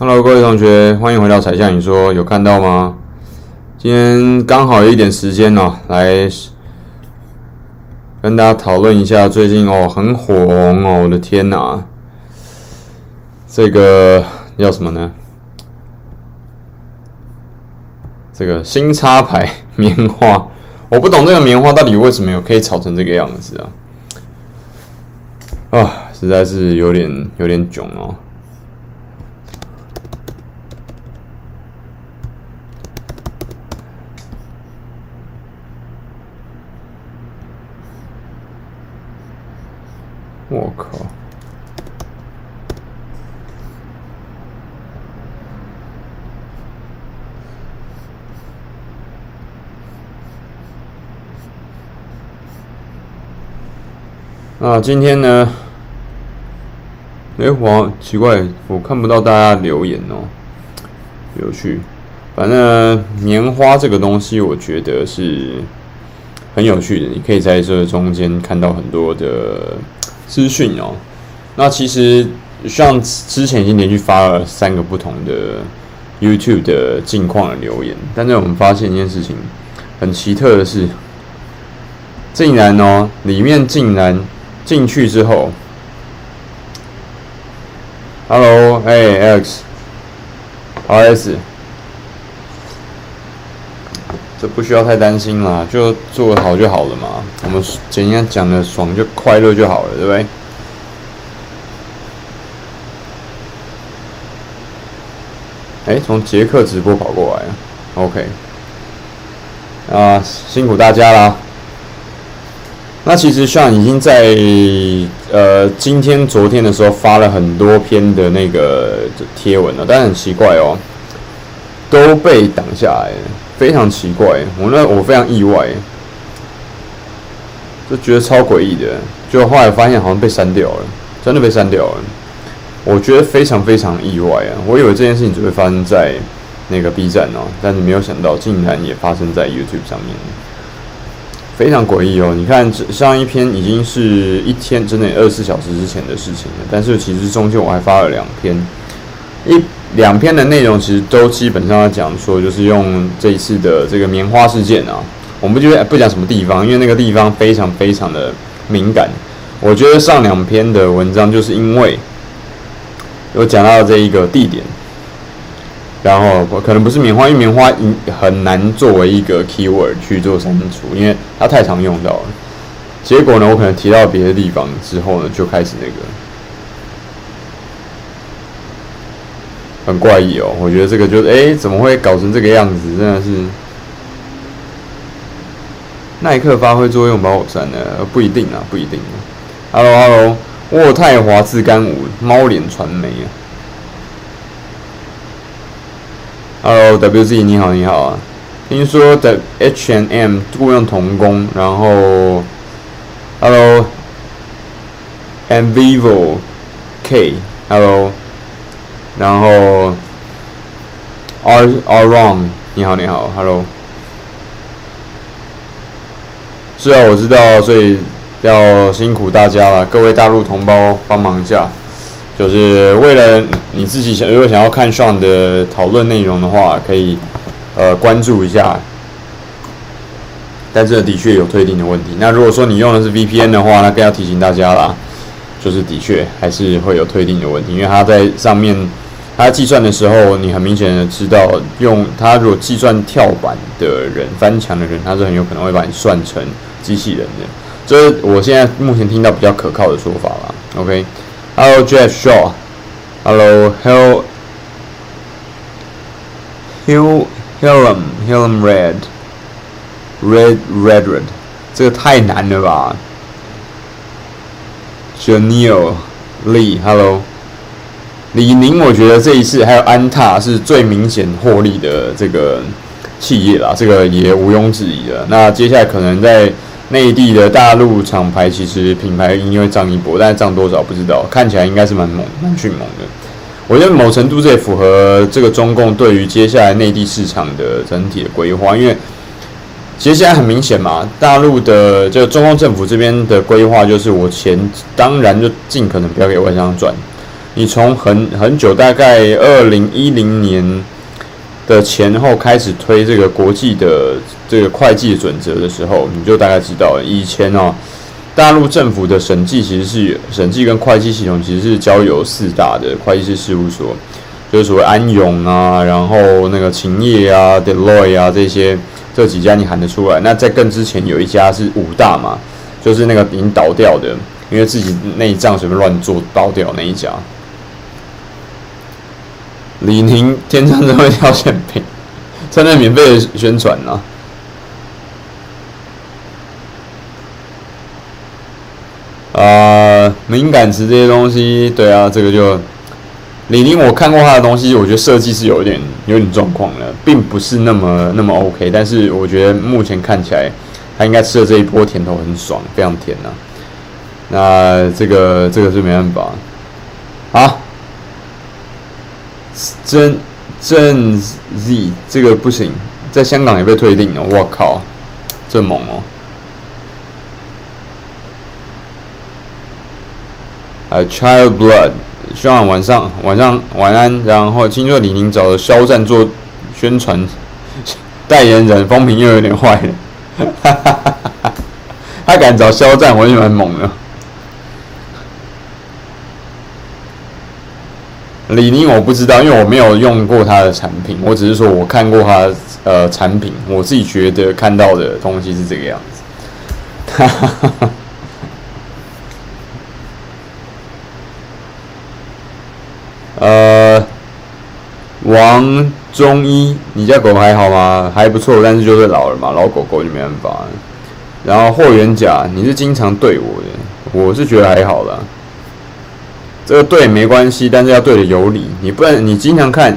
Hello，各位同学，欢迎回到彩象你说，有看到吗？今天刚好有一点时间哦，来跟大家讨论一下最近哦很火红哦，我的天哪，这个叫什么呢？这个新插牌 棉花，我不懂这个棉花到底为什么有可以炒成这个样子啊？啊，实在是有点有点囧哦。我靠！啊，今天呢？哎，我奇怪，我看不到大家留言哦，有趣。反正棉花这个东西，我觉得是很有趣的。你可以在这中间看到很多的。资讯哦，那其实像之前已经连续发了三个不同的 YouTube 的近况的留言，但是我们发现一件事情很奇特的是，竟然哦，里面竟然进去之后，Hello，哎，Alex，RS，这不需要太担心啦，就做好就好了嘛。我们简单讲的爽就快乐就好了，对不对？哎，从捷克直播跑过来，OK，啊，辛苦大家啦。那其实像已经在呃今天、昨天的时候发了很多篇的那个贴文了，但很奇怪哦，都被挡下来了，非常奇怪。我那我非常意外。就觉得超诡异的，就后来发现好像被删掉了，真的被删掉了。我觉得非常非常意外啊！我以为这件事情只会发生在那个 B 站哦，但是没有想到竟然也发生在 YouTube 上面，非常诡异哦。你看，上一篇已经是一天之内二十四小时之前的事情了，但是其实中间我还发了两篇，一两篇的内容其实都基本上要讲说，就是用这一次的这个棉花事件啊。我们就不讲什么地方，因为那个地方非常非常的敏感。我觉得上两篇的文章就是因为有讲到这一个地点，然后可能不是棉花，因为棉花很难作为一个 keyword 去做删除，因为它太常用到了。结果呢，我可能提到别的地方之后呢，就开始那个很怪异哦。我觉得这个就是，诶，怎么会搞成这个样子？真的是。耐克发挥作用把我删了，不一定啊，不一定啊。Hello，Hello，渥太华自干五猫脸传媒啊。Hello，WZ，你好，你好啊。听说的 H and M 雇佣童工，然后，Hello，and Vivo K，Hello，然后，R R Wrong，你好，你好，Hello。是啊，我知道，所以要辛苦大家了，各位大陆同胞帮忙一下，就是为了你自己想，如果想要看上的讨论内容的话，可以呃关注一下。但这的确有退订的问题。那如果说你用的是 VPN 的话，那更要提醒大家啦，就是的确还是会有退订的问题，因为它在上面。他计算的时候，你很明显的知道，用他如果计算跳板的人、翻墙的人，他是很有可能会把你算成机器人的。这是我现在目前听到比较可靠的说法啦。OK，Hello Jeff Shaw，Hello Hel Hill Hillum Hillum Red Red Red Red，这个太难了吧？Janelle Lee，Hello。李宁，我觉得这一次还有安踏是最明显获利的这个企业啦，这个也毋庸置疑的。那接下来可能在内地的大陆厂牌，其实品牌应该会涨一波，但是涨多少不知道，看起来应该是蛮猛、蛮迅猛的。我觉得某程度这也符合这个中共对于接下来内地市场的整体的规划，因为其实现在很明显嘛，大陆的就中共政府这边的规划就是，我钱当然就尽可能不要给外商赚。你从很很久，大概二零一零年的前后开始推这个国际的这个会计准则的时候，你就大概知道，以前哦，大陆政府的审计其实是审计跟会计系统其实是交由四大的会计师事务所，就是所谓安永啊，然后那个勤业啊、Deloitte 啊这些这几家你喊得出来。那在更之前有一家是五大嘛，就是那个已经倒掉的，因为自己内账随便乱做倒掉那一家。李宁天上都会掉馅饼，在那免费的宣传呢。啊，敏感词这些东西，对啊，这个就李宁，我看过他的东西，我觉得设计是有一点有点状况的，并不是那么那么 OK。但是我觉得目前看起来，他应该吃了这一波甜头很爽，非常甜呐、啊。那这个这个是没办法，好。真真 Z 这个不行，在香港也被退订了。我靠，这猛哦！还有 Child Blood，希望晚上晚上晚安。然后听说李宁找了肖战做宣传代言人，风评又有点坏了。他敢找肖战，我也蛮猛的。李宁我不知道，因为我没有用过他的产品，我只是说我看过他呃产品，我自己觉得看到的东西是这个样子。呃，王中医，你家狗还好吗？还不错，但是就是老了嘛，老狗狗就没办法。然后霍元甲，你是经常对我的，我是觉得还好啦。这个对没关系，但是要对的有理。你不然你经常看，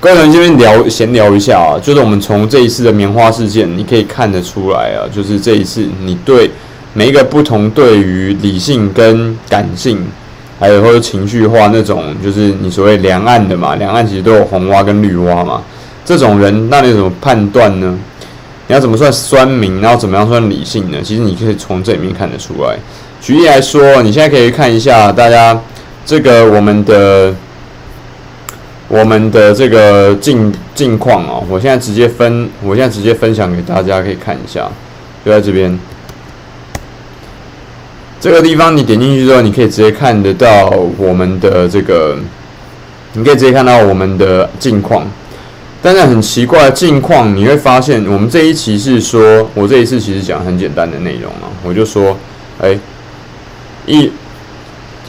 跟人这边聊闲聊一下啊，就是我们从这一次的棉花事件，你可以看得出来啊，就是这一次你对每一个不同对于理性跟感性，还有或者情绪化那种，就是你所谓两岸的嘛，两岸其实都有红蛙跟绿蛙嘛，这种人那你怎么判断呢？你要怎么算酸民，然后怎么样算理性呢？其实你可以从这里面看得出来。举例来说，你现在可以看一下大家。这个我们的我们的这个近近况哦，我现在直接分，我现在直接分享给大家，可以看一下，就在这边这个地方，你点进去之后，你可以直接看得到我们的这个，你可以直接看到我们的近况。但是很奇怪，近况你会发现，我们这一期是说，我这一次其实讲很简单的内容啊，我就说，哎，一。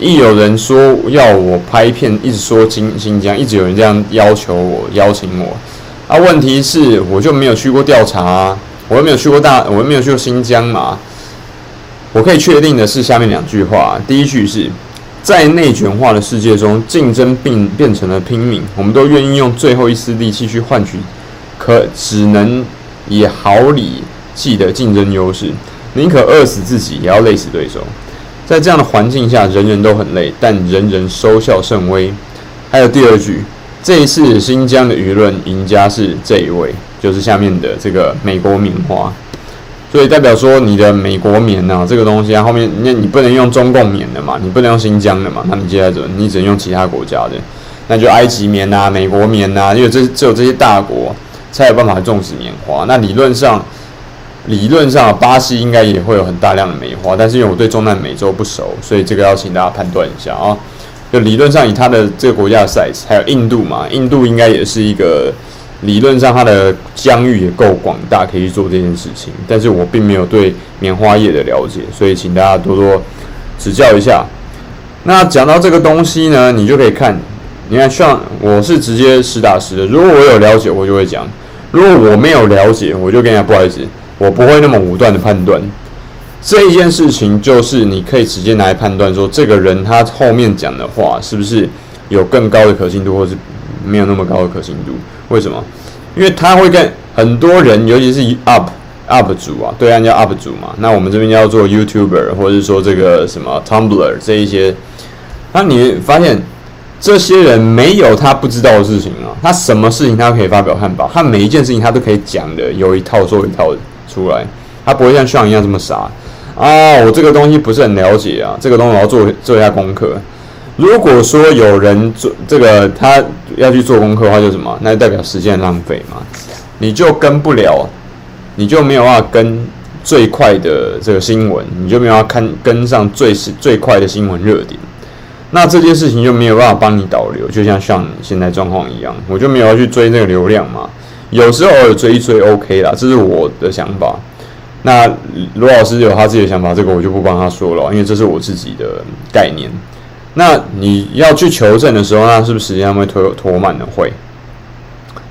一有人说要我拍片，一直说新新疆，一直有人这样要求我、邀请我。啊，问题是我就没有去过调查啊，我又没有去过大，我又没有去过新疆嘛。我可以确定的是下面两句话，第一句是在内卷化的世界中，竞争并变成了拼命，我们都愿意用最后一丝力气去换取可只能以毫厘计的竞争优势，宁可饿死自己，也要累死对手。在这样的环境下，人人都很累，但人人收效甚微。还有第二句，这一次新疆的舆论赢家是这一位，就是下面的这个美国棉花。所以代表说，你的美国棉、啊，这个东西啊，后面那你不能用中共棉的嘛，你不能用新疆的嘛，那你接下来怎么？你只能用其他国家的，那就埃及棉呐、啊、美国棉呐、啊，因为这只有这些大国才有办法种植棉花。那理论上。理论上，巴西应该也会有很大量的棉花，但是因为我对中南美洲不熟，所以这个要请大家判断一下啊。就理论上，以它的这个国家的 size，还有印度嘛，印度应该也是一个理论上它的疆域也够广大，可以去做这件事情。但是我并没有对棉花业的了解，所以请大家多多指教一下。那讲到这个东西呢，你就可以看，你看像我是直接实打实的，如果我有了解，我就会讲；如果我没有了解，我就跟人家不好意思。我不会那么武断的判断这一件事情，就是你可以直接来判断说，这个人他后面讲的话是不是有更高的可信度，或是没有那么高的可信度？为什么？因为他会跟很多人，尤其是 UP UP 主啊，对岸叫 UP 主嘛，那我们这边叫做 YouTuber，或者是说这个什么 Tumblr 这一些，那你发现这些人没有他不知道的事情啊，他什么事情他可以发表看法，他每一件事情他都可以讲的有一套说一套的。出来，他不会像像一样这么傻啊！我这个东西不是很了解啊，这个东西我要做做一下功课。如果说有人做这个，他要去做功课的话，就什么？那就代表时间浪费嘛。你就跟不了，你就没有办法跟最快的这个新闻，你就没有办法看跟上最最快的新闻热点。那这件事情就没有办法帮你导流，就像像现在状况一样，我就没有要去追那个流量嘛。有时候偶尔追一追 OK 啦，这是我的想法。那罗老师有他自己的想法，这个我就不帮他说了，因为这是我自己的概念。那你要去求证的时候，那是不是时间会拖拖慢的？会，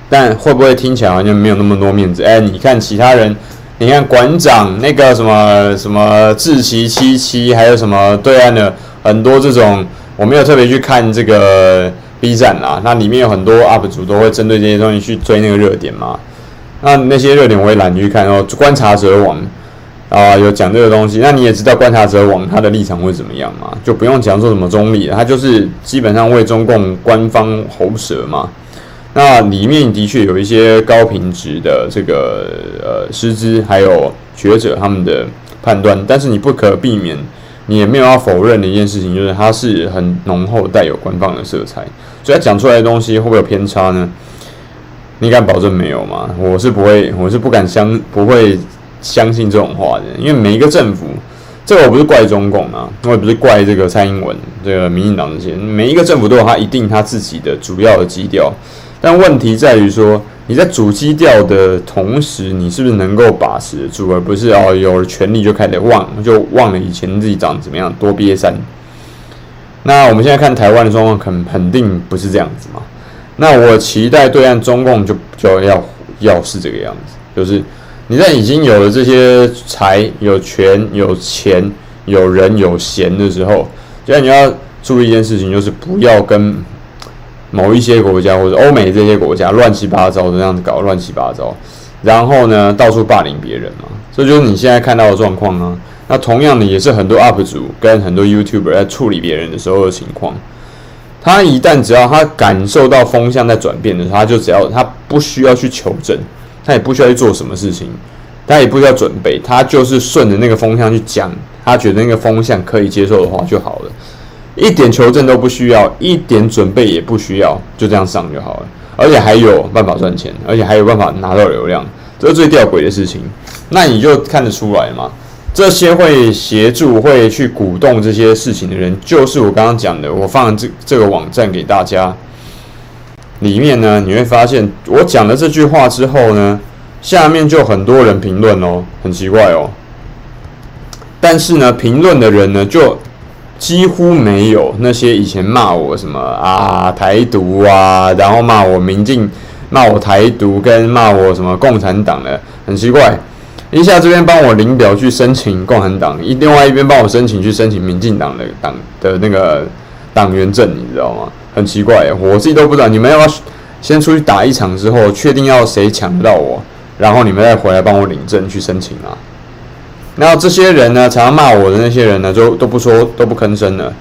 但会不会听起来好像没有那么多面子？哎、你看其他人，你看馆长那个什么什么志祺七七，还有什么对岸的很多这种。我没有特别去看这个 B 站啦，那里面有很多 UP 主都会针对这些东西去追那个热点嘛。那那些热点我也懒得去看哦。观察者网啊、有讲这个东西，那你也知道观察者网他的立场会怎么样嘛？就不用讲说什么中立，他就是基本上为中共官方喉舌嘛。那里面的确有一些高品质的这个呃师资还有学者他们的判断，但是你不可避免。你也没有要否认的一件事情，就是它是很浓厚带有官方的色彩，所以他讲出来的东西会不会有偏差呢？你敢保证没有吗？我是不会，我是不敢相，不会相信这种话的，因为每一个政府，这个我不是怪中共啊，我也不是怪这个蔡英文、这个民进党这些，每一个政府都有他一定他自己的主要的基调，但问题在于说。你在主基调的同时，你是不是能够把持得住，而不是哦有了权力就开始忘，就忘了以前自己长怎么样，多瘪三。那我们现在看台湾的状况，肯肯定不是这样子嘛。那我期待对岸中共就就要要是这个样子，就是你在已经有了这些财、有权、有钱、有人、有闲的时候，现在你要注意一件事情，就是不要跟。某一些国家或者欧美这些国家乱七八糟的这样子搞乱七八糟，然后呢到处霸凌别人嘛，这就是你现在看到的状况啊。那同样的也是很多 UP 主跟很多 YouTuber 在处理别人的时候的情况。他一旦只要他感受到风向在转变的时候，他就只要他不需要去求证，他也不需要去做什么事情，他也不需要准备，他就是顺着那个风向去讲，他觉得那个风向可以接受的话就好了。一点求证都不需要，一点准备也不需要，就这样上就好了。而且还有办法赚钱，而且还有办法拿到流量，这是最吊诡的事情。那你就看得出来嘛？这些会协助、会去鼓动这些事情的人，就是我刚刚讲的。我放这这个网站给大家，里面呢，你会发现我讲了这句话之后呢，下面就很多人评论哦，很奇怪哦。但是呢，评论的人呢，就。几乎没有那些以前骂我什么啊台独啊，然后骂我民进，骂我台独跟骂我什么共产党的，很奇怪。一下这边帮我领表去申请共产党，一另外一边帮我申请去申请民进党的党的那个党员证，你知道吗？很奇怪，我自己都不知道。你们要不要先出去打一场之后，确定要谁抢得到我，然后你们再回来帮我领证去申请啊？然后这些人呢，常常骂我的那些人呢，就都不说，都不吭声了。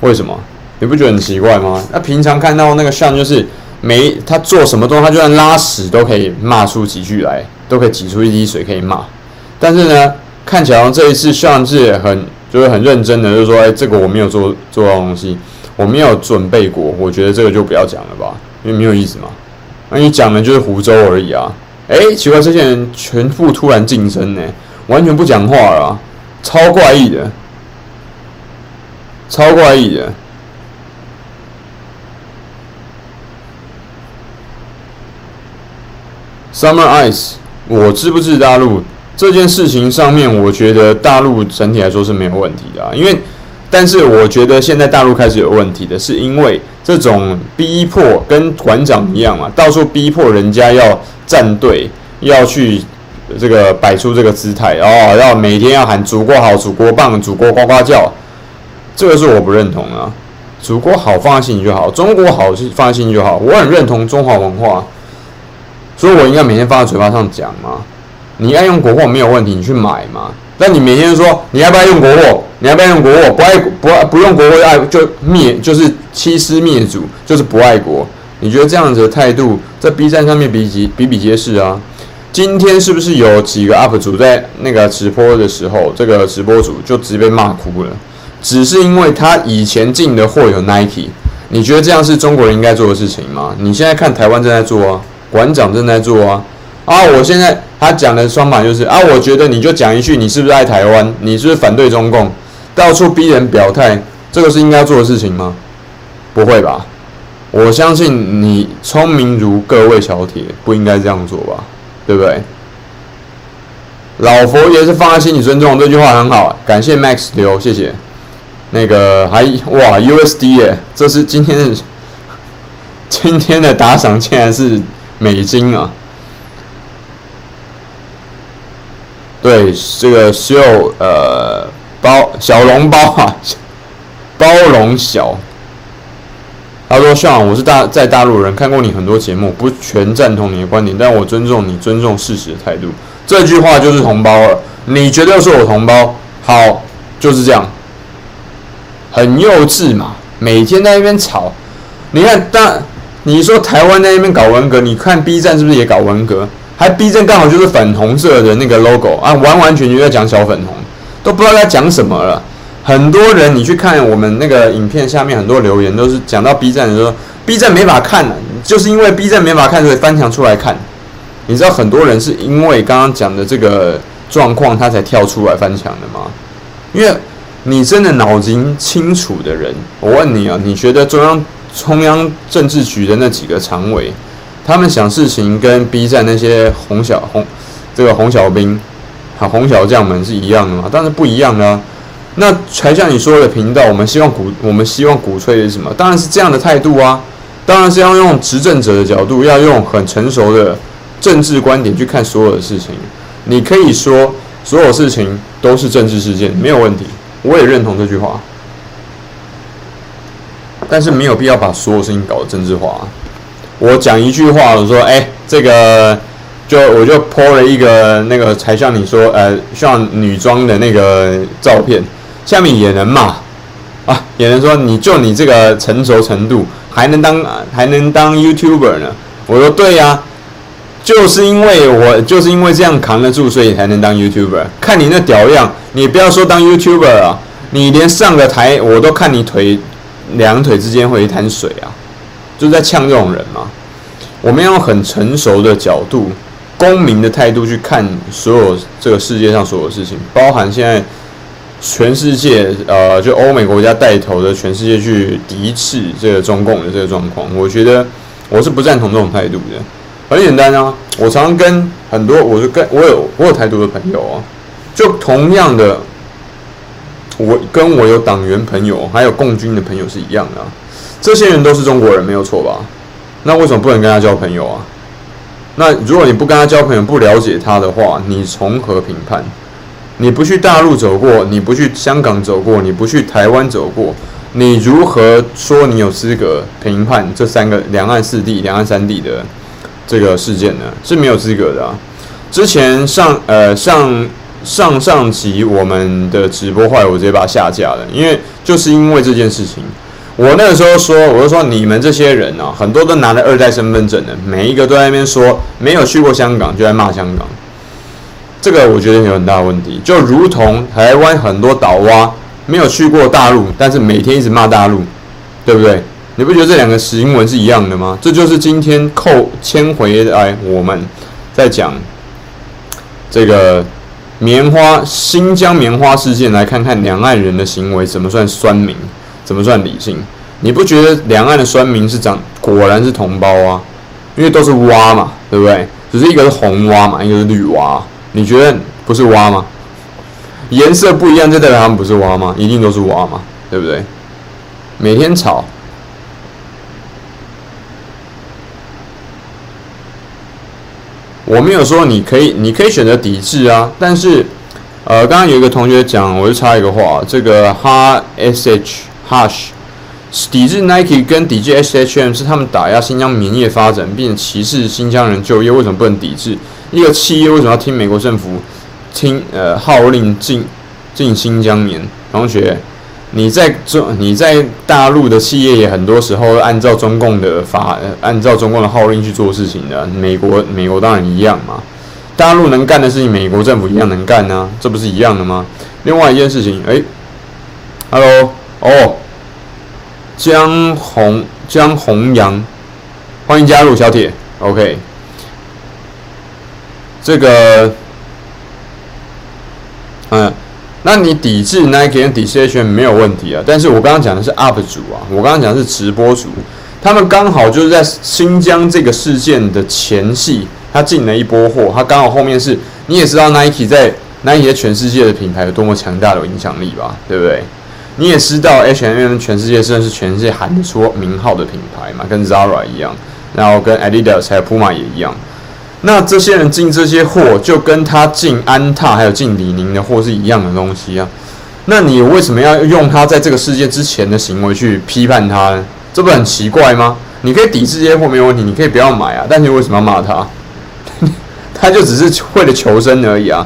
为什么？你不觉得很奇怪吗？那平常看到那个像，就是没他做什么东西，他就算拉屎都可以骂出几句来，都可以挤出一滴水可以骂。但是呢，看起来这一次像是很就是很认真的，就是说，哎，这个我没有做做到东西，我没有准备过，我觉得这个就不要讲了吧，因为没有意思嘛。那你讲的就是胡诌而已啊。哎，奇怪，这些人全部突然晋升呢。完全不讲话了，超怪异的，超怪异的。Summer Ice，我支不支持大陆这件事情上面，我觉得大陆整体来说是没有问题的啊。因为，但是我觉得现在大陆开始有问题的是，因为这种逼迫跟馆长一样嘛，到处逼迫人家要站队，要去。这个摆出这个姿态哦，要每天要喊祖国好、祖国棒、祖国呱呱叫，这个是我不认同啊。祖国好放心里就好，中国好是放心里就好。我很认同中华文化，所以我应该每天放在嘴巴上讲嘛。你爱用国货没有问题，你去买嘛。但你每天说你要不要用国货？你要不要用国货？不爱不爱不用国货爱就灭，就是欺师灭祖，就是不爱国。你觉得这样子的态度在 B 站上面比比比比皆是啊？今天是不是有几个 UP 主在那个直播的时候，这个直播主就直接被骂哭了？只是因为他以前进的货有 Nike，你觉得这样是中国人应该做的事情吗？你现在看台湾正在做啊，馆长正在做啊，啊，我现在他讲的双法就是啊，我觉得你就讲一句，你是不是爱台湾？你是不是反对中共？到处逼人表态，这个是应该做的事情吗？不会吧？我相信你聪明如各位小铁，不应该这样做吧？对不对？老佛爷是放在心里尊重，这句话很好，感谢 Max 刘，谢谢。那个还哇 USD 耶，这是今天的 今天的打赏竟然是美金啊！对，这个秀呃包小笼包啊，包容小。他说：“像我是大在大陆人，看过你很多节目，不全赞同你的观点，但我尊重你尊重事实的态度。这句话就是同胞了。你觉得是我同胞？好，就是这样。很幼稚嘛，每天在那边吵。你看，但你说台湾在那边搞文革，你看 B 站是不是也搞文革？还 B 站刚好就是粉红色的那个 logo 啊，完完全全在讲小粉红，都不知道在讲什么了。”很多人，你去看我们那个影片下面很多留言，都是讲到 B 站的时候，B 站没法看，就是因为 B 站没法看，所以翻墙出来看。你知道很多人是因为刚刚讲的这个状况，他才跳出来翻墙的吗？因为你真的脑筋清楚的人，我问你啊，你觉得中央中央政治局的那几个常委，他们想事情跟 B 站那些红小红这个红小兵、好红小将们是一样的吗？当然不一样的。那才像你说的频道，我们希望鼓，我们希望鼓吹的是什么？当然是这样的态度啊！当然是要用执政者的角度，要用很成熟的政治观点去看所有的事情。你可以说所有事情都是政治事件，没有问题，我也认同这句话。但是没有必要把所有事情搞得政治化。我讲一句话，我说：“哎，这个。”就我就 po 了一个那个才像你说呃像女装的那个照片，下面也能骂啊，也能说你就你这个成熟程度还能当还能当 YouTuber 呢？我说对呀，就是因为我就是因为这样扛得住，所以才能当 YouTuber。看你那屌样，你不要说当 YouTuber 啊，你连上个台我都看你腿两腿之间会一滩水啊，就在呛这种人嘛。我们要用很成熟的角度。公民的态度去看所有这个世界上所有事情，包含现在全世界呃，就欧美国家带头的全世界去敌视这个中共的这个状况，我觉得我是不赞同这种态度的。很简单啊，我常常跟很多，我就跟我有我有台独的朋友啊，就同样的，我跟我有党员朋友，还有共军的朋友是一样的，这些人都是中国人，没有错吧？那为什么不能跟他交朋友啊？那如果你不跟他交朋友，不了解他的话，你从何评判？你不去大陆走过，你不去香港走过，你不去台湾走过，你如何说你有资格评判这三个两岸四地、两岸三地的这个事件呢？是没有资格的啊！之前上呃上上上集我们的直播坏我直接把它下架了，因为就是因为这件事情。我那个时候说，我就说你们这些人啊，很多都拿了二代身份证的，每一个都在那边说没有去过香港，就在骂香港。这个我觉得有很大的问题，就如同台湾很多岛蛙没有去过大陆，但是每天一直骂大陆，对不对？你不觉得这两个新闻是一样的吗？这就是今天扣牵回来我们在讲这个棉花新疆棉花事件，来看看两岸人的行为怎么算酸民。怎么算理性？你不觉得两岸的酸民是长果然是同胞啊？因为都是蛙嘛，对不对？只是一个是红蛙嘛，一个是绿蛙。你觉得不是蛙吗？颜色不一样，就代表他们不是蛙吗？一定都是蛙嘛，对不对？每天吵，我没有说你可以，你可以选择抵制啊。但是，呃，刚刚有一个同学讲，我就插一个话，这个哈 sh。Hush，抵制 Nike 跟抵制 SHM 是他们打压新疆棉业发展，并歧视新疆人就业。为什么不能抵制？一个企业为什么要听美国政府听呃号令进进新疆棉？同学，你在中你在大陆的企业也很多时候按照中共的法，按照中共的号令去做事情的。美国美国当然一样嘛，大陆能干的事情，美国政府一样能干呢、啊，这不是一样的吗？另外一件事情，诶。Hello，哦，江红江红阳，欢迎加入小铁，OK，这个，嗯，那你抵制 Nike 跟抵制 H&M 没有问题啊，但是我刚刚讲的是 UP 主啊，我刚刚讲的是直播主，他们刚好就是在新疆这个事件的前戏，他进了一波货，他刚好后面是，你也知道 Nike 在 Nike 在全世界的品牌有多么强大的影响力吧，对不对？你也知道 H&M 全世界算是全世界喊得出名号的品牌嘛，跟 Zara 一样，然后跟 Adidas 还有 Puma 也一样。那这些人进这些货，就跟他进安踏还有进李宁的货是一样的东西啊。那你为什么要用他在这个世界之前的行为去批判他呢？这不很奇怪吗？你可以抵制这些货没有问题，你可以不要买啊，但是你为什么要骂他？他就只是为了求生而已啊。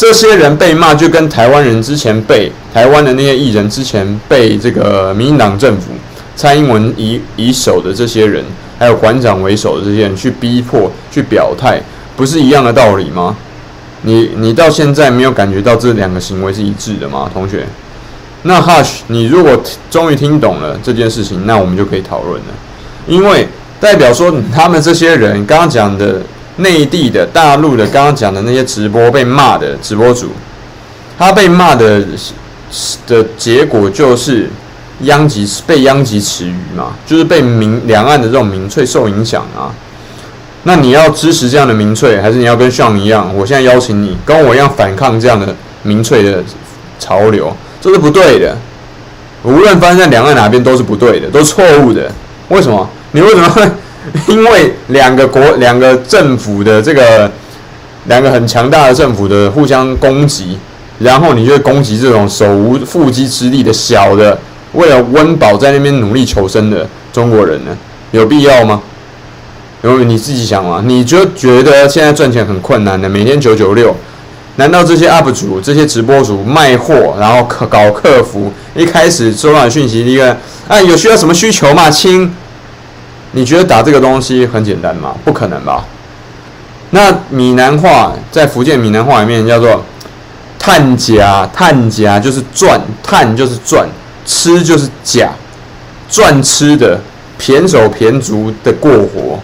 这些人被骂，就跟台湾人之前被台湾的那些艺人之前被这个民进党政府蔡英文以以首的这些人，还有馆长为首的这些人去逼迫、去表态，不是一样的道理吗？你你到现在没有感觉到这两个行为是一致的吗，同学？那 Hush，你如果终于听懂了这件事情，那我们就可以讨论了，因为代表说他们这些人刚刚讲的。内地的、大陆的，刚刚讲的那些直播被骂的直播主，他被骂的的结果就是殃及被殃及池鱼嘛，就是被民两岸的这种民粹受影响啊。那你要支持这样的民粹，还是你要跟像一样？我现在邀请你跟我一样反抗这样的民粹的潮流，这是不对的。无论发生在两岸哪边都是不对的，都是错误的。为什么？你为什么会？因为两个国、两个政府的这个两个很强大的政府的互相攻击，然后你就会攻击这种手无缚鸡之力的小的，为了温饱在那边努力求生的中国人呢？有必要吗？因为你自己想嘛，你就觉得现在赚钱很困难的，每天九九六，难道这些 UP 主、这些直播主卖货，然后搞客服，一开始收到讯息，一个，哎，有需要什么需求吗？亲。你觉得打这个东西很简单吗？不可能吧。那闽南话在福建闽南话里面叫做“探夹”，探夹就是赚，探就是赚，吃就是假，赚吃的，胼手胼足的过活。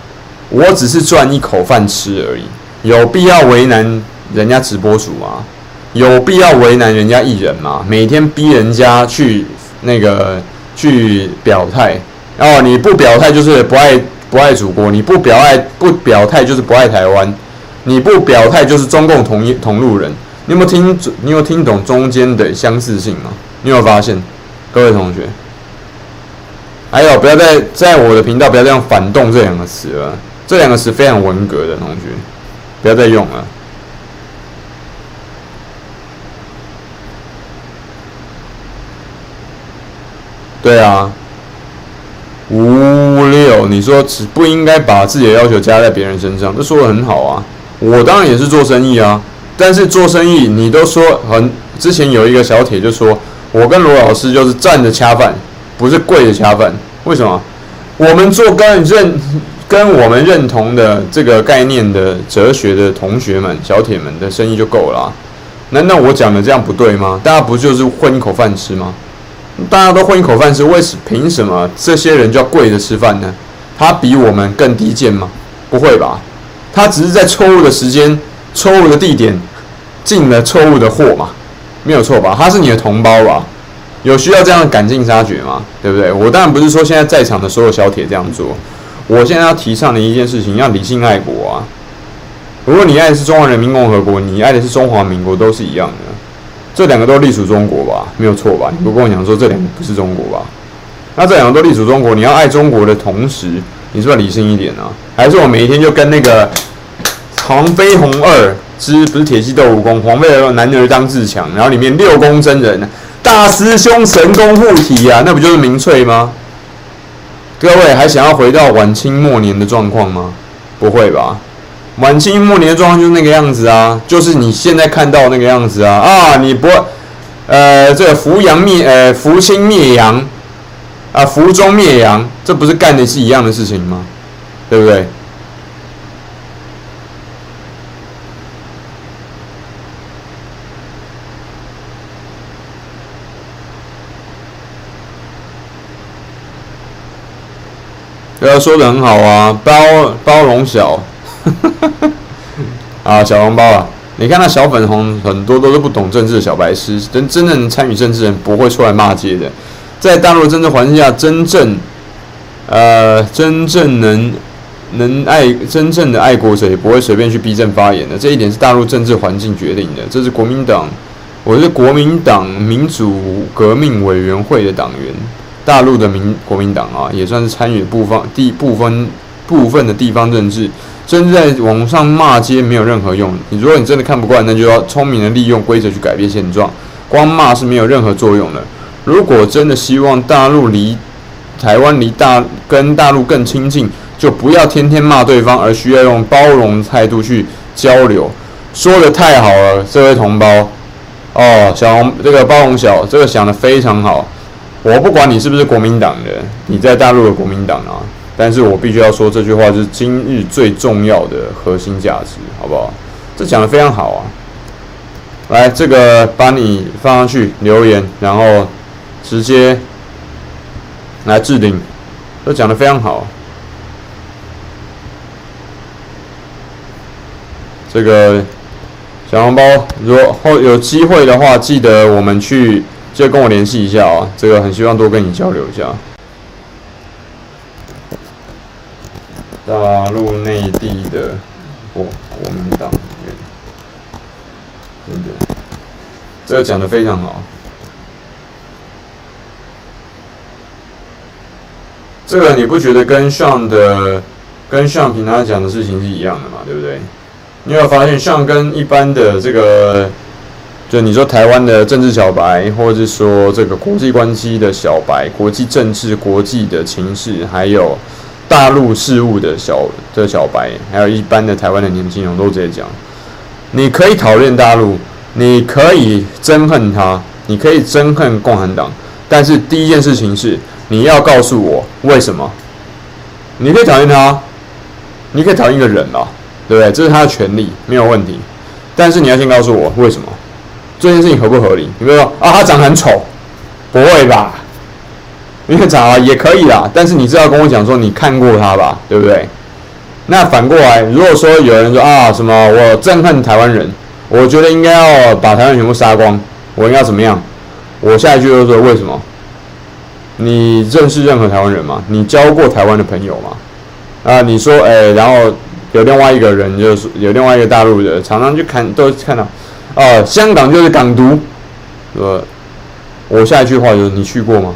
我只是赚一口饭吃而已，有必要为难人家直播主吗？有必要为难人家艺人吗？每天逼人家去那个去表态。哦，你不表态就是不爱不爱祖国，你不表爱不表态就是不爱台湾，你不表态就是中共同一同路人。你有没有听？你有听懂中间的相似性吗？你有没有发现，各位同学？还有，不要再在我的频道不要再用“反动”这两个词了，这两个词非常文革的同学，不要再用了。对啊。五六，你说只不应该把自己的要求加在别人身上，这说得很好啊。我当然也是做生意啊，但是做生意你都说很，之前有一个小铁就说，我跟罗老师就是站着恰饭，不是跪着恰饭。为什么？我们做跟认 跟我们认同的这个概念的哲学的同学们、小铁们的生意就够了。难道我讲的这样不对吗？大家不就是混一口饭吃吗？大家都混一口饭吃，为什凭什么这些人就要跪着吃饭呢？他比我们更低贱吗？不会吧？他只是在错误的时间、错误的地点进了错误的货嘛，没有错吧？他是你的同胞吧？有需要这样赶尽杀绝吗？对不对？我当然不是说现在在场的所有小铁这样做，我现在要提倡的一件事情，要理性爱国啊！如果你爱的是中华人民共和国，你爱的是中华民国，都是一样的。这两个都隶属中国吧，没有错吧？你不跟我讲说这两个不是中国吧？那这两个都隶属中国，你要爱中国的同时，你是不是要理性一点呢、啊？还是我每一天就跟那个黄飞鸿二之不是铁骑斗武功，黄飞鸿男儿当自强，然后里面六宫真人大师兄神功护体啊，那不就是民粹吗？各位还想要回到晚清末年的状况吗？不会吧？晚清末年的状况就是那个样子啊，就是你现在看到那个样子啊啊！你不，呃，这个扶阳灭，呃，扶清灭阳，啊，扶中灭阳，这不是干的是一样的事情吗？对不对？要说的很好啊，包包容小。啊，小笼包啊，你看那小粉红很多都是不懂政治的小白痴，真真正参与政治人不会出来骂街的，在大陆政治环境下，真正，呃，真正能能爱真正的爱国者也不会随便去逼政发言的，这一点是大陆政治环境决定的，这是国民党。我是国民党民主革命委员会的党员，大陆的民国民党啊，也算是参与部分地部分部分的地方政治。甚至在网上骂街没有任何用。你如果你真的看不惯，那就要聪明的利用规则去改变现状。光骂是没有任何作用的。如果真的希望大陆离台湾离大跟大陆更亲近，就不要天天骂对方，而需要用包容态度去交流。说得太好了，这位同胞。哦，小红，这个包容小，这个想得非常好。我不管你是不是国民党的，你在大陆的国民党啊，但是我必须要说这句话，就是今日最重要的核心价值，好不好？这讲的非常好啊。来，这个把你放上去留言，然后直接来置顶，这讲的非常好。这个。小红包，如果后有机会的话，记得我们去，记得跟我联系一下啊。这个很希望多跟你交流一下。大陆内地的国国民党员，对不对？这个讲的非常好。这个你不觉得跟上的跟上平常讲的事情是一样的嘛？对不对？你有发现，像跟一般的这个，就你说台湾的政治小白，或者是说这个国际关系的小白、国际政治、国际的情势，还有大陆事务的小的小白，还有一般的台湾的年轻人，都直接讲，你可以讨厌大陆，你可以憎恨他，你可以憎恨共产党，但是第一件事情是，你要告诉我为什么？你可以讨厌他，你可以讨厌一个人啊。对不对？这是他的权利，没有问题。但是你要先告诉我为什么这件事情合不合理？你比如说啊，他长得很丑，不会吧？院长啊也可以啦。但是你是要跟我讲说你看过他吧？对不对？那反过来，如果说有人说啊什么我憎恨台湾人，我觉得应该要把台湾全部杀光，我应该要怎么样？我下一句就说为什么？你认识任何台湾人吗？你交过台湾的朋友吗？啊，你说哎，然后。有另外一个人，就是有另外一个大陆的，常常去看，都看到，哦，香港就是港独，呃，我下一句话就是你去过吗？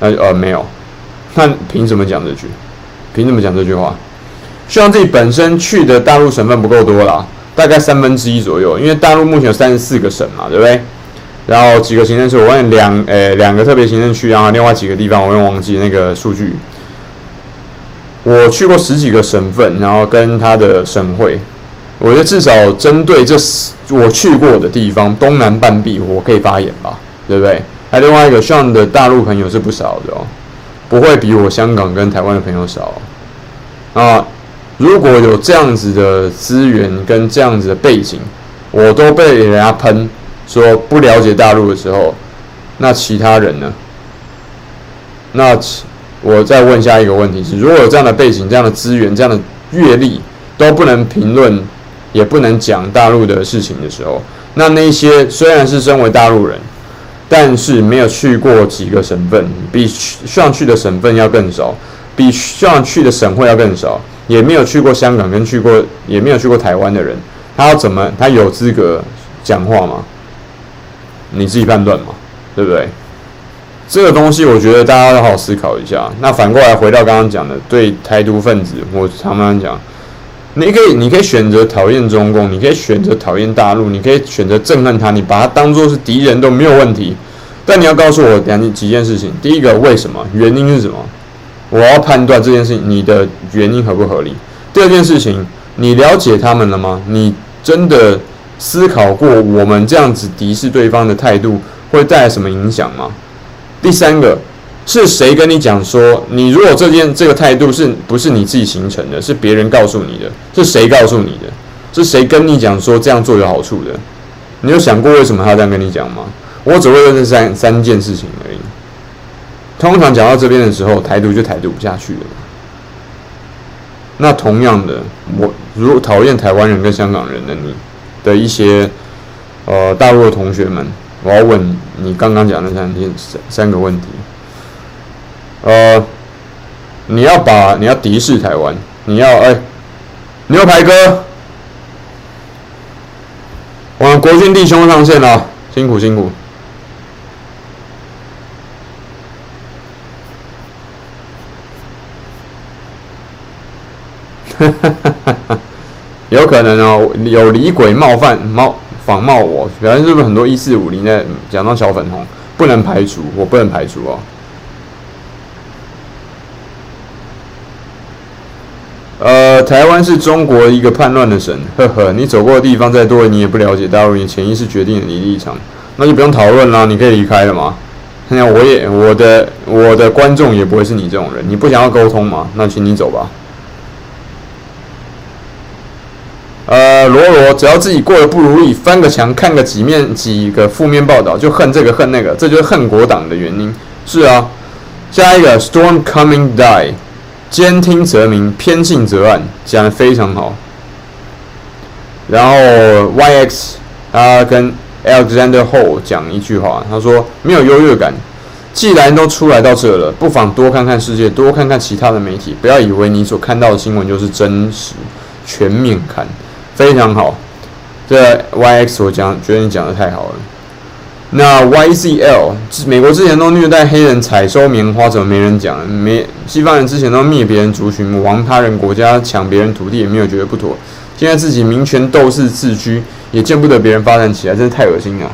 呃呃没有，那凭什么讲这句？凭什么讲这句话？希望自己本身去的大陆省份不够多啦，大概三分之一左右，因为大陆目前有三十四个省嘛，对不对？然后几个行政区，我问两，呃，两个特别行政区，然后另外几个地方，我又忘记那个数据。我去过十几个省份，然后跟他的省会，我觉得至少针对这我去过的地方，东南半壁，我可以发言吧，对不对？还有另外一个，像的大陆朋友是不少的哦，不会比我香港跟台湾的朋友少。啊，如果有这样子的资源跟这样子的背景，我都被人家喷说不了解大陆的时候，那其他人呢？那。我再问下一个问题是：如果有这样的背景、这样的资源、这样的阅历，都不能评论，也不能讲大陆的事情的时候，那那些虽然是身为大陆人，但是没有去过几个省份，比需要去的省份要更少，比需要去的省会要更少，也没有去过香港跟去过，也没有去过台湾的人，他要怎么？他有资格讲话吗？你自己判断嘛，对不对？这个东西，我觉得大家要好好思考一下。那反过来回到刚刚讲的，对台独分子，我常常讲，你可以，你可以选择讨厌中共，你可以选择讨厌大陆，你可以选择憎恨他，你把他当做是敌人都没有问题。但你要告诉我两几件事情：第一个，为什么？原因是什么？我要判断这件事情你的原因合不合理。第二件事情，你了解他们了吗？你真的思考过我们这样子敌视对方的态度会带来什么影响吗？第三个是谁跟你讲说，你如果这件这个态度是不是你自己形成的，是别人告诉你的？是谁告诉你的？是谁跟你讲说这样做有好处的？你有想过为什么他这样跟你讲吗？我只会问这三三件事情而已。通常讲到这边的时候，台独就台独不下去了，那同样的，我如果讨厌台湾人跟香港人的你的一些呃大陆的同学们，我要问你刚刚讲的三件三三个问题。呃，你要把你要敌视台湾，你要哎、牛排哥，我们国军弟兄上线了，辛苦辛苦。哈哈哈哈，有可能哦，有李鬼冒犯冒仿冒我，表示是不是很多一四五零的讲到小粉红，不能排除，我不能排除哦。台湾是中国一个叛乱的省，呵呵，你走过的地方再多，你也不了解大陆，你潜意识决定了你的立场，那就不用讨论了，你可以离开了嘛。那我也我的我的观众也不会是你这种人，你不想要沟通嘛？那请你走吧。呃，罗罗，只要自己过得不如意，翻个墙看个几面几个负面报道，就恨这个恨那个，这就是恨国党的原因。是啊，下一个 Storm Coming Die。兼听则明，偏信则暗，讲得非常好。然后 YX 他跟 Alexander Hou 讲一句话，他说：“没有优越感，既然都出来到这了，不妨多看看世界，多看看其他的媒体，不要以为你所看到的新闻就是真实，全面看，非常好。”这 YX 我讲，觉得你讲得太好了。那 YZL 美国之前都虐待黑人采收棉花，怎么没人讲？没西方人之前都灭别人族群，亡他人国家，抢别人土地，也没有觉得不妥。现在自己民权斗士自居，也见不得别人发展起来，真是太恶心了。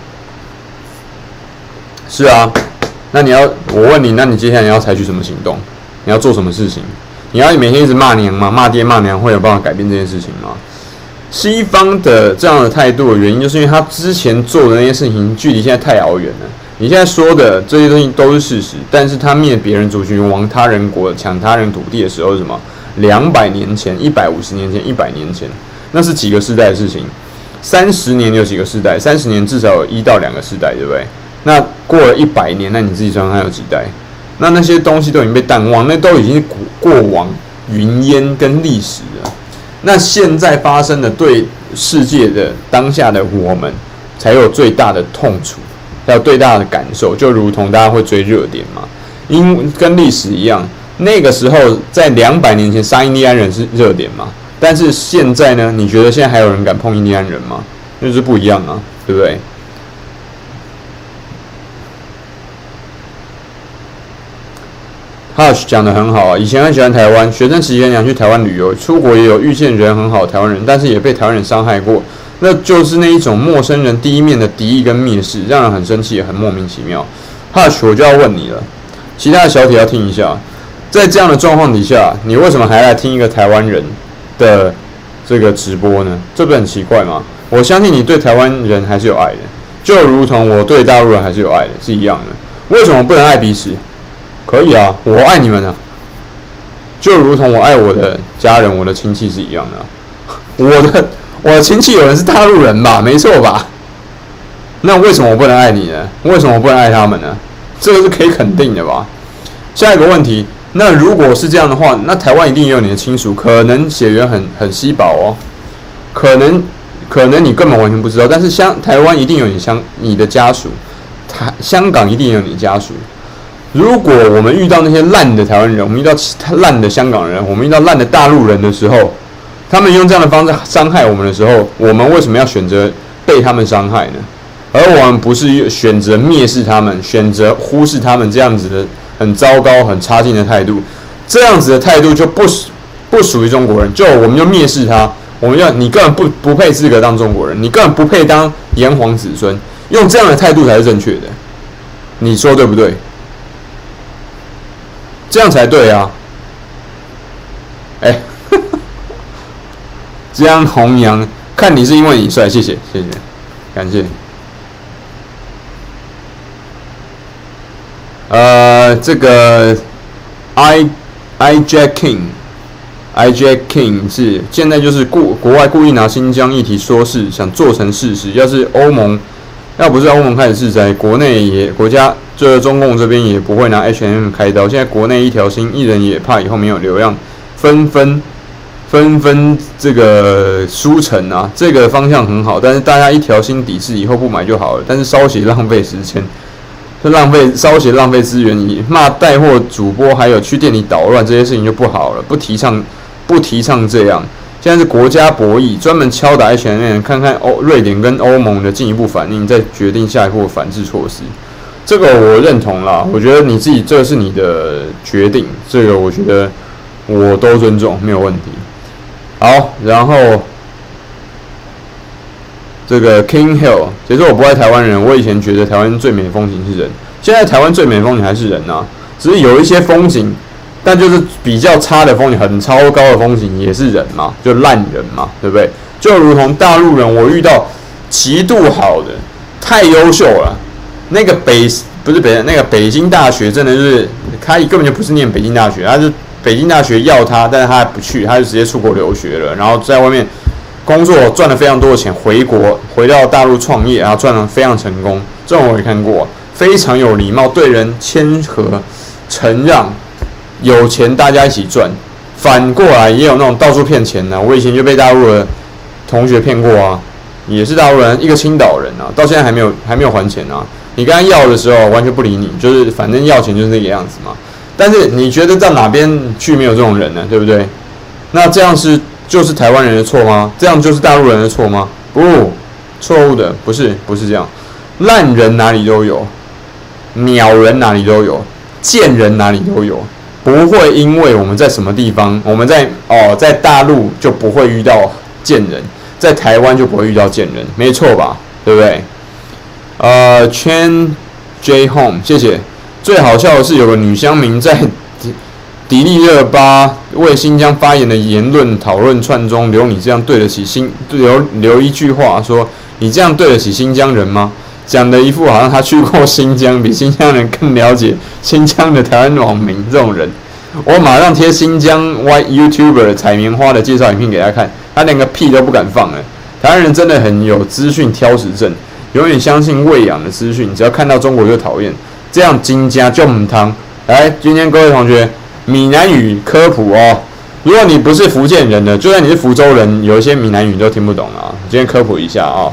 是啊，那你要我问你，那你接下来你要采取什么行动？你要做什么事情？你要每天一直骂娘吗？骂爹骂娘会有办法改变这件事情吗？西方的这样的态度的原因，就是因为他之前做的那些事情距离现在太遥远了。你现在说的这些东西都是事实，但是他灭别人族群、亡他人国、抢他人土地的时候是什么？两百年前、一百五十年前、一百年前，那是几个世代的事情？三十年有几个世代？三十年至少有一到两个世代，对不对？那过了一百年，那你自己算还有几代？那那些东西都已经被淡忘，那都已经是过过往云烟跟历史了。那现在发生的对世界的当下的我们，才有最大的痛楚，才有最大的感受，就如同大家会追热点嘛，因跟历史一样，那个时候在两百年前杀印第安人是热点嘛，但是现在呢？你觉得现在还有人敢碰印第安人吗？就是不一样啊，对不对？Hush 讲得很好啊，以前很喜欢台湾，学生时期很想去台湾旅游，出国也有遇见人很好台湾人，但是也被台湾人伤害过，那就是那一种陌生人第一面的敌意跟蔑视，让人很生气，也很莫名其妙。Hush，我就要问你了，其他的小铁要听一下，在这样的状况底下，你为什么还来听一个台湾人的这个直播呢？这不很奇怪吗？我相信你对台湾人还是有爱的，就如同我对大陆人还是有爱的，是一样的。为什么不能爱彼此？可以啊，我爱你们啊，就如同我爱我的家人、我的亲戚是一样的。我的我的亲戚有人是大陆人吧？没错吧？那为什么我不能爱你呢？为什么我不能爱他们呢？这个是可以肯定的吧？下一个问题，那如果是这样的话，那台湾一定也有你的亲属，可能血缘很很稀薄哦，可能可能你根本完全不知道，但是香台湾一定有你香你的家属，台香港一定有你家属。如果我们遇到那些烂的台湾人，我们遇到烂的香港人，我们遇到烂的大陆人的时候，他们用这样的方式伤害我们的时候，我们为什么要选择被他们伤害呢？而我们不是选择蔑视他们，选择忽视他们这样子的很糟糕、很差劲的态度，这样子的态度就不不属于中国人，就我们就蔑视他，我们要你根本不不配资格当中国人，你根本不配当炎黄子孙，用这样的态度才是正确的，你说对不对？这样才对啊！哎，江弘扬，看你是因为你帅，谢谢谢谢，感谢。呃，这个 I I Jack King，I Jack King 是现在就是故国外故意拿新疆议题说事，想做成事实。要是欧盟，要不是欧盟开始制裁，国内也国家。这中共这边也不会拿 H&M 开刀，现在国内一条心，艺人也怕以后没有流量，纷纷纷纷这个书城啊，这个方向很好，但是大家一条心抵制，以后不买就好了。但是烧血浪费时间，这浪费烧血浪费资源，以骂带货主播，还有去店里捣乱这些事情就不好了，不提倡，不提倡这样。现在是国家博弈，专门敲打 H&M，看看欧瑞典跟欧盟的进一步反应，再决定下一步反制措施。这个我认同啦，我觉得你自己这是你的决定，这个我觉得我都尊重，没有问题。好，然后这个 King Hill，其实我不爱台湾人，我以前觉得台湾最美的风景是人，现在台湾最美的风景还是人啊，只是有一些风景，但就是比较差的风景，很超高的风景也是人嘛，就烂人嘛，对不对？就如同大陆人，我遇到极度好的，太优秀了，那个北不是北，那个北京大学真的就是他根本就不是念北京大学，他是。北京大学要他，但是他还不去，他就直接出国留学了，然后在外面工作赚了非常多的钱，回国回到大陆创业，然后赚了非常成功。这种我也看过，非常有礼貌，对人谦和、承让，有钱大家一起赚。反过来也有那种到处骗钱的，我以前就被大陆的同学骗过啊，也是大陆人，一个青岛人啊，到现在还没有还没有还钱啊。你跟他要的时候完全不理你，就是反正要钱就是这个样子嘛。但是你觉得到哪边去没有这种人呢？对不对？那这样是就是台湾人的错吗？这样就是大陆人的错吗？不，错误的不是不是这样。烂人哪里都有，鸟人哪里都有，贱人哪里都有。不会因为我们在什么地方，我们在哦在大陆就不会遇到贱人，在台湾就不会遇到贱人，没错吧？对不对？呃，圈 J Home，谢谢。最好笑的是，有个女乡民在迪迪丽热巴为新疆发言的言论讨论串中留你这样对得起新留留一句话说，你这样对得起新疆人吗？讲的一副好像他去过新疆，比新疆人更了解新疆的台湾网民这种人，我马上贴新疆 Y YouTuber 采棉花的介绍影片给他看，他连个屁都不敢放了。台湾人真的很有资讯挑食症，永远相信喂养的资讯，只要看到中国就讨厌。这样金家就母汤，来，今天各位同学，闽南语科普哦。如果你不是福建人的，就算你是福州人，有一些闽南语都听不懂啊。今天科普一下啊，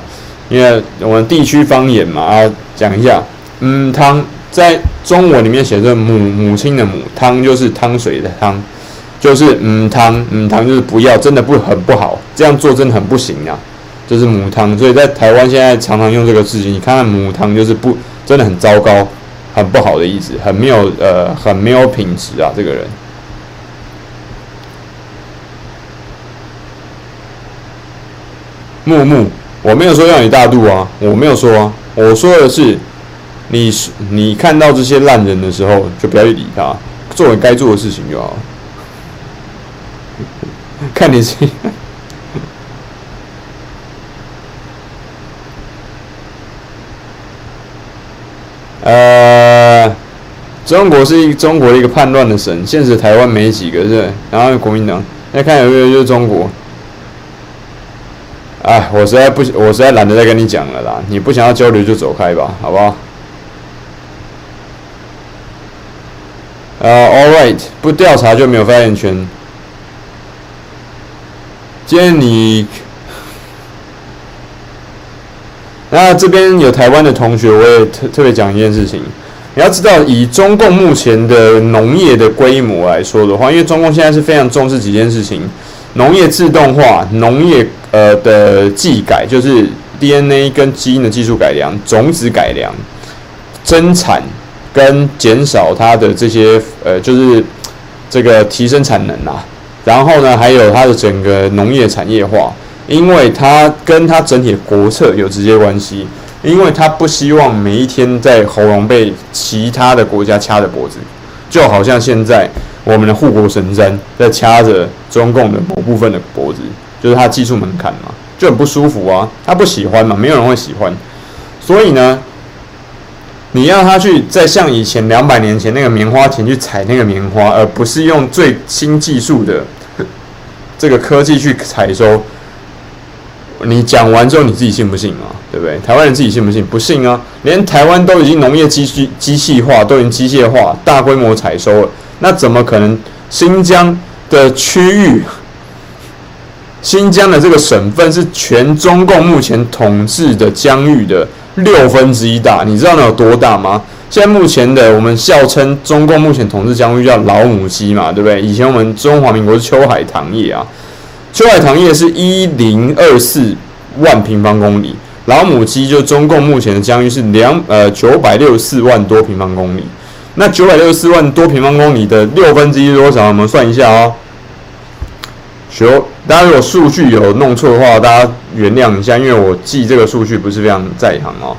因为我们地区方言嘛，啊，讲一下。嗯，汤在中文里面写着母母亲的母，汤就是汤水的汤，就是嗯汤，嗯汤就是不要，真的不很不好，这样做真的很不行啊。就是母汤，所以在台湾现在常常用这个字，你看看母汤就是不，真的很糟糕。很不好的意思，很没有呃，很没有品质啊！这个人，木木，我没有说要你大度啊，我没有说啊，我说的是，你你看到这些烂人的时候，就不要去理他，做你该做的事情就好。看你是。呃，中国是一中国的一个叛乱的省，现实台湾没几个，是，然后国民党，那看有没有就是中国。哎，我实在不，我实在懒得再跟你讲了啦，你不想要交流就走开吧，好不好？呃，All right，不调查就没有发言权。今天你。那这边有台湾的同学，我也特特别讲一件事情。你要知道，以中共目前的农业的规模来说的话，因为中共现在是非常重视几件事情：农业自动化、农业呃的技改，就是 DNA 跟基因的技术改良、种子改良、增产跟减少它的这些呃，就是这个提升产能啊。然后呢，还有它的整个农业产业化。因为他跟他整体的国策有直接关系，因为他不希望每一天在喉咙被其他的国家掐着脖子，就好像现在我们的护国神山在掐着中共的某部分的脖子，就是他技术门槛嘛，就很不舒服啊，他不喜欢嘛，没有人会喜欢，所以呢，你让他去再像以前两百年前那个棉花田去采那个棉花，而不是用最新技术的这个科技去采收。你讲完之后，你自己信不信啊？对不对？台湾人自己信不信？不信啊！连台湾都已经农业机器机器化，都已经机械化，大规模采收了，那怎么可能新疆的区域新疆的这个省份是全中共目前统治的疆域的六分之一大，你知道那有多大吗？现在目前的我们笑称中共目前统治疆域叫老母鸡嘛，对不对？以前我们中华民国是秋海棠叶啊，秋海棠叶是一零二四万平方公里，老母鸡就中共目前的疆域是两呃九百六十四万多平方公里，那九百六十四万多平方公里的六分之一多少？我们算一下哦。学，大家如果数据有弄错的话，大家原谅一下，因为我记这个数据不是非常在行哦。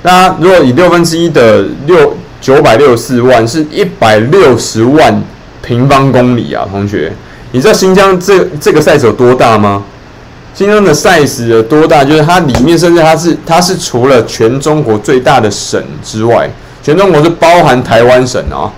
大家如果以六分之一的六九百六十四万是一百六十万平方公里啊，同学，你知道新疆这这个 size 有多大吗？新疆的 size 有多大？就是它里面甚至它是它是除了全中国最大的省之外，全中国是包含台湾省啊，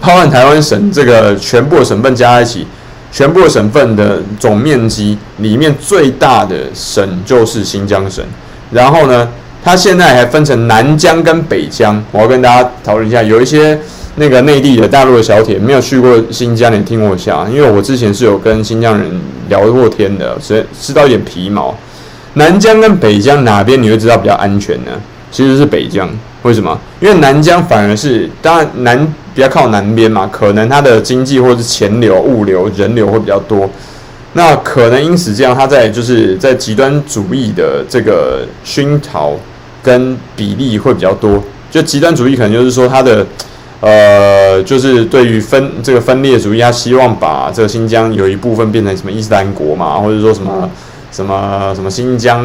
包含台湾省这个全部的省份加在一起。全部的省份的总面积里面最大的省就是新疆省，然后呢，它现在还分成南疆跟北疆。我要跟大家讨论一下，有一些那个内地的大陆的小铁没有去过新疆，你听我一下，因为我之前是有跟新疆人聊过天的，所以知道一点皮毛。南疆跟北疆哪边你会知道比较安全呢？其实是北疆。为什么？因为南疆反而是当然南。比较靠南边嘛，可能它的经济或者是钱流、物流、人流会比较多，那可能因此这样，它在就是在极端主义的这个熏陶跟比例会比较多。就极端主义可能就是说它的呃，就是对于分这个分裂主义，他希望把这个新疆有一部分变成什么伊斯兰国嘛，或者说什么什么什么新疆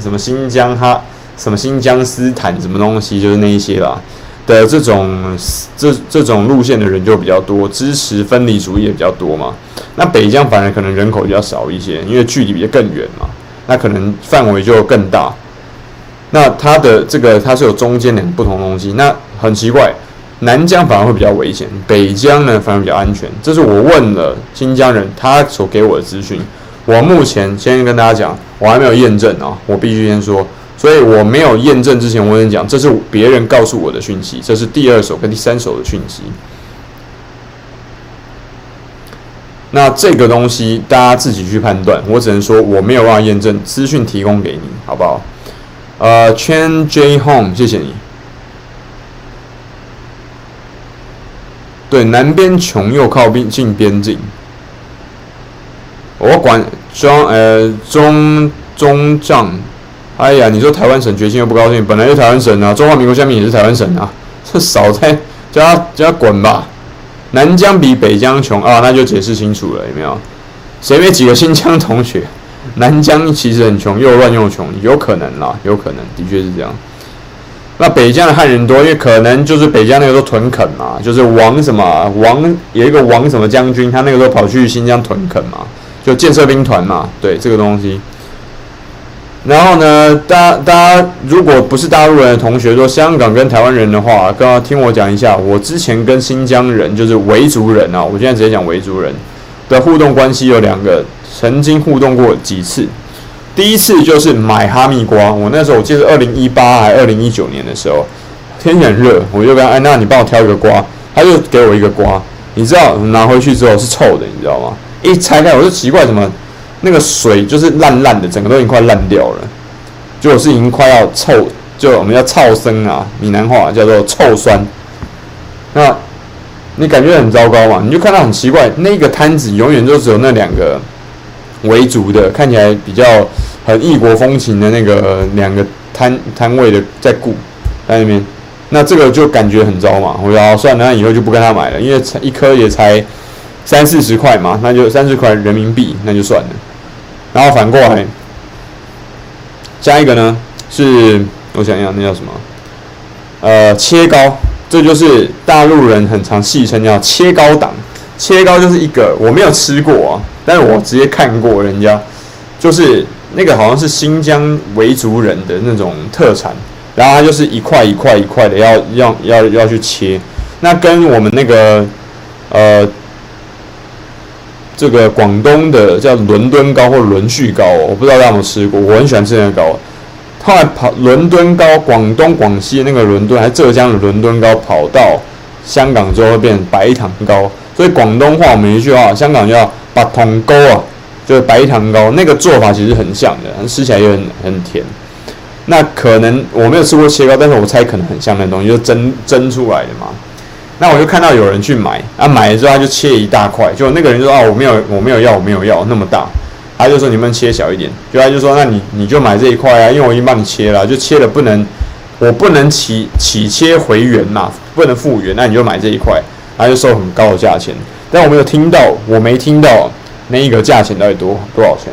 什么新疆哈什么新疆斯坦什么东西，就是那一些啦。的这种这这种路线的人就比较多，支持分离主义也比较多嘛。那北疆反而可能人口比较少一些，因为距离比较更远嘛，那可能范围就更大。那它的这个它是有中间两个不同东西，那很奇怪，南疆反而会比较危险，北疆呢反而比较安全。这是我问了新疆人，他所给我的资讯。我目前先跟大家讲，我还没有验证啊，我必须先说。所以我没有验证之前，我跟你讲，这是别人告诉我的讯息，这是第二手跟第三手的讯息。那这个东西大家自己去判断，我只能说我没有办法验证，资讯提供给你，好不好？呃，Chen J Home，谢谢你。对，南边穷又靠边近边境，我管中呃中中帐。哎呀，你说台湾省决心又不高兴，本来就台湾省啊，中华民国下面也是台湾省啊，这 少在叫他叫他滚吧。南疆比北疆穷啊，那就解释清楚了，有没有？谁没几个新疆同学？南疆其实很穷，又乱又穷，有可能啦，有可能，的确是这样。那北疆的汉人多，因为可能就是北疆那个时候屯垦嘛，就是王什么王有一个王什么将军，他那个时候跑去新疆屯垦嘛，就建设兵团嘛，对这个东西。然后呢，大家大家如果不是大陆人的同学，说香港跟台湾人的话，刚刚听我讲一下，我之前跟新疆人就是维族人啊，我现在直接讲维族人的互动关系有两个，曾经互动过几次。第一次就是买哈密瓜，我那时候我记得二零一八还二零一九年的时候，天很热，我就跟他，哎，你帮我挑一个瓜，他就给我一个瓜，你知道拿回去之后是臭的，你知道吗？一拆开我就奇怪怎么。那个水就是烂烂的，整个都已经快烂掉了，就是已经快要臭，就我们叫臭生啊，闽南话叫做臭酸。那你感觉很糟糕嘛？你就看到很奇怪，那个摊子永远就只有那两个维族的，看起来比较很异国风情的那个两个摊摊位的在顾在那边，那这个就感觉很糟嘛。我说算了，那以后就不跟他买了，因为才一颗也才三四十块嘛，那就三十块人民币，那就算了。然后反过来，加一个呢，是我想想，那叫什么？呃，切糕，这就是大陆人很常戏称叫切糕党。切糕就是一个我没有吃过啊，但是我直接看过人家，就是那个好像是新疆维族人的那种特产，然后它就是一块一块一块的要要要要去切，那跟我们那个呃。这个广东的叫伦敦糕或伦旭糕，我不知道大家有没有吃过，我很喜欢吃那个糕。后来跑伦敦糕，广东广西那个伦敦，还浙江的伦敦糕，跑到香港之后会变成白糖糕。所以广东话我们一句话，香港叫白糖糕啊，就是白糖糕，那个做法其实很像的，吃起来也很很甜。那可能我没有吃过切糕，但是我猜可能很像那东西，就蒸蒸出来的嘛。那我就看到有人去买，啊，买了之后他就切一大块，就那个人就说啊，我没有，我没有要，我没有要那么大，他就说你们切小一点，就他就说那你你就买这一块啊，因为我已经帮你切了，就切了不能，我不能起起切回原嘛，不能复原，那你就买这一块，他就收很高的价钱，但我没有听到，我没听到那一个价钱到底多多少钱。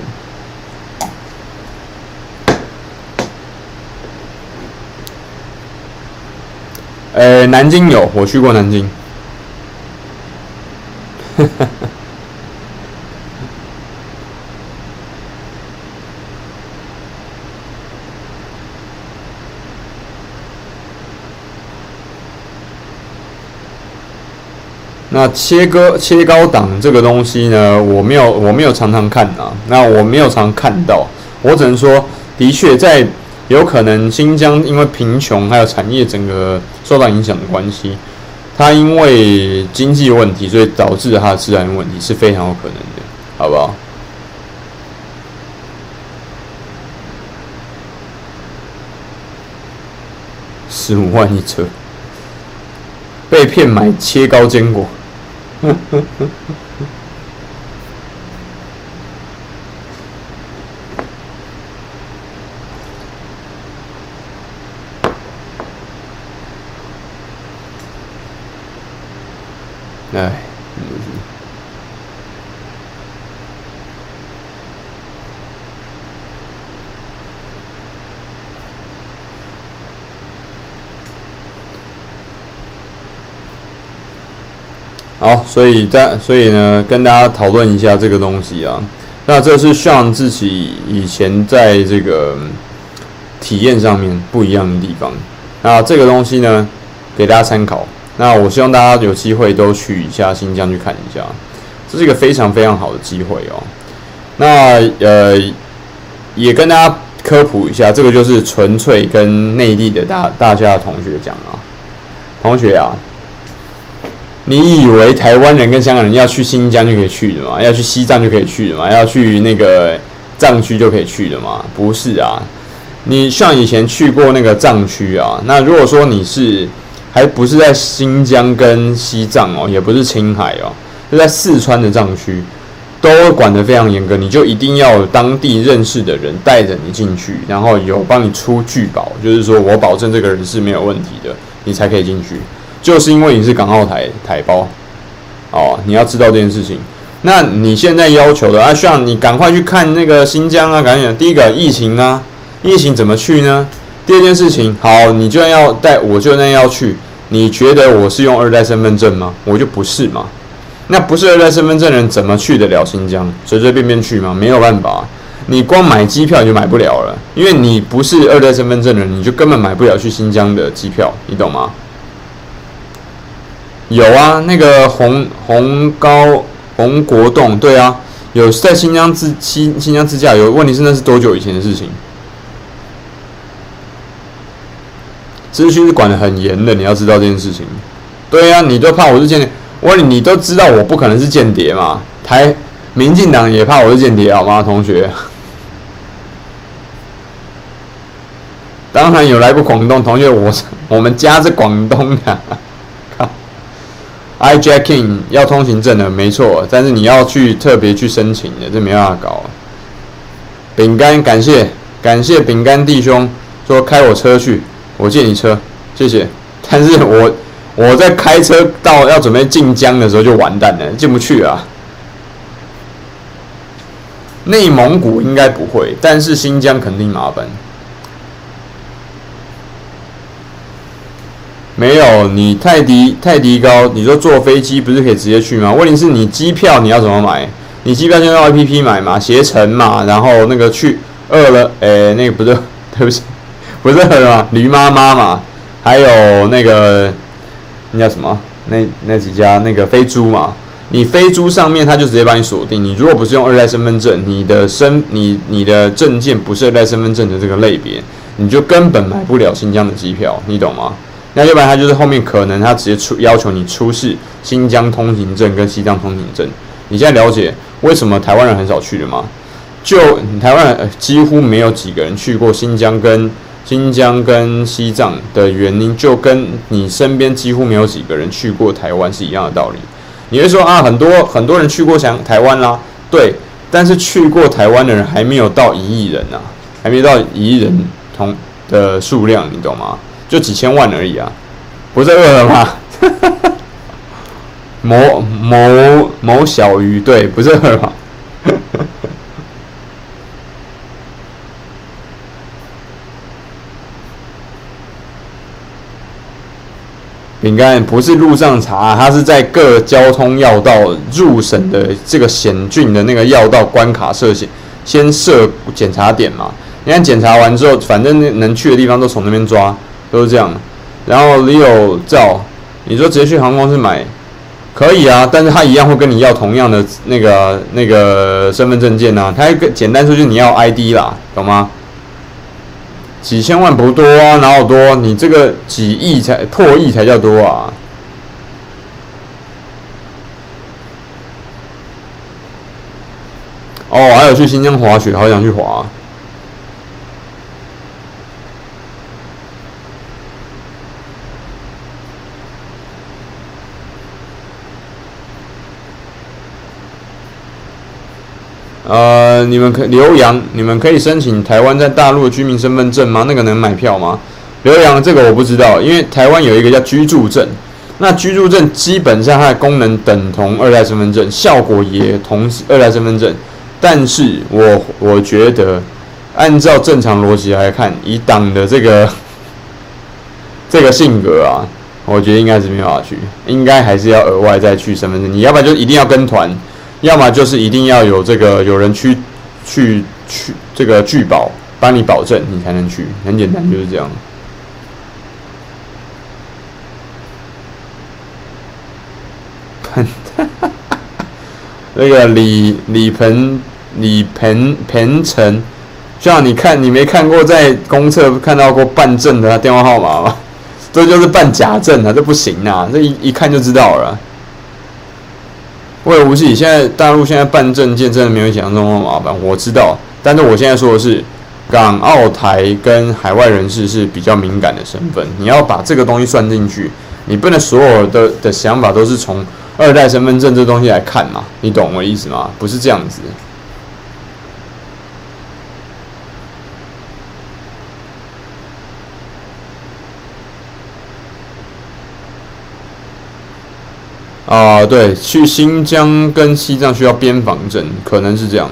呃，南京有，我去过南京。那切割切糕档这个东西呢，我没有我没有常常看啊，那我没有常看到，我只能说，的确在。有可能新疆因为贫穷，还有产业整个受到影响的关系，它因为经济问题，所以导致它的治安问题是非常有可能的，好不好？十五万一车，被骗买切糕坚果。哎，好，所以在所以呢，跟大家讨论一下这个东西啊。那这是像自己以前在这个体验上面不一样的地方。那这个东西呢，给大家参考。那我希望大家有机会都去一下新疆去看一下，这是一个非常非常好的机会哦。那呃，也跟大家科普一下，这个就是纯粹跟内地的大大家同学讲啊，同学啊，你以为台湾人跟香港人要去新疆就可以去的吗？要去西藏就可以去的吗？要去那个藏区就可以去的吗？不是啊，你像以前去过那个藏区啊，那如果说你是。还不是在新疆跟西藏哦，也不是青海哦，就在四川的藏区，都管得非常严格。你就一定要有当地认识的人带着你进去，然后有帮你出具保，就是说我保证这个人是没有问题的，你才可以进去。就是因为你是港澳台台胞哦，你要知道这件事情。那你现在要求的啊，需要你赶快去看那个新疆啊，赶紧。第一个疫情啊，疫情怎么去呢？第二件事情，好，你就要带，我就那要去。你觉得我是用二代身份证吗？我就不是嘛。那不是二代身份证人怎么去得了新疆？随随便便去吗？没有办法。你光买机票你就买不了了，因为你不是二代身份证人，你就根本买不了去新疆的机票，你懂吗？有啊，那个红红高红国栋，对啊，有在新疆自新新疆自驾游。问题是那是多久以前的事情？资讯是管得很严的，你要知道这件事情。对、啊，你都怕我是间谍，我问你，你都知道我不可能是间谍嘛？台民进党也怕我是间谍，好吗，同学？当然有来过广东同学，我我们家是广东的。I-jacking 要通行证的，没错，但是你要去特别去申请的，这没办法搞。饼干，感谢感谢饼干弟兄说开我车去。我借你车，谢谢。但是我我在开车到要准备进疆的时候就完蛋了，进不去啊。内蒙古应该不会，但是新疆肯定麻烦。没有，你泰迪泰迪高，你说坐飞机不是可以直接去吗？问题是你机票你要怎么买？你机票就用 APP 买嘛，携程嘛，然后那个去饿了，诶，那个不是，对不起。不是什么驴妈妈嘛，还有那个那叫什么？那那几家那个飞猪嘛？你飞猪上面他就直接帮你锁定。你如果不是用二代身份证，你的身你你的证件不是二代身份证的这个类别，你就根本买不了新疆的机票，你懂吗？那要不然他就是后面可能他直接出要求你出示新疆通行证跟西藏通行证。你现在了解为什么台湾人很少去的吗？就台湾人几乎没有几个人去过新疆跟新疆跟西藏的原因，就跟你身边几乎没有几个人去过台湾是一样的道理。你会说啊，很多很多人去过想台湾啦，对，但是去过台湾的人还没有到一亿人啊，还没到一亿人同的数量，你懂吗？就几千万而已啊，不是饿了吗？某某某小鱼，对，不是饿了吗？饼干不是路上查，它是在各交通要道入省的这个险峻的那个要道关卡设先先设检查点嘛。你看检查完之后，反正能去的地方都从那边抓，都是这样。然后你有照，你说直接去航空公司买可以啊，但是他一样会跟你要同样的那个那个身份证件呐。他一个简单说就是你要 ID 啦，懂吗？几千万不多啊，哪有多？你这个几亿才破亿才叫多啊！哦，还有去新疆滑雪，好想去滑。呃，你们可刘洋，你们可以申请台湾在大陆的居民身份证吗？那个能买票吗？刘洋，这个我不知道，因为台湾有一个叫居住证，那居住证基本上它的功能等同二代身份证，效果也同二代身份证，但是我我觉得按照正常逻辑来看，以党的这个 这个性格啊，我觉得应该是没办法去，应该还是要额外再去身份证，你要不然就一定要跟团。要么就是一定要有这个有人去去去这个拒保帮你保证，你才能去，很简单就是这样。那个李李鹏李鹏鹏程，像你看你没看过在公厕看到过办证的电话号码吗？这就是办假证啊，这不行啊，这一一看就知道了。我也无忌，现在大陆现在办证件真的没有想象中那么麻烦，我知道。但是我现在说的是，港澳台跟海外人士是比较敏感的身份，你要把这个东西算进去，你不能所有的的想法都是从二代身份证这东西来看嘛，你懂我意思吗？不是这样子。啊，对，去新疆跟西藏需要边防证，可能是这样。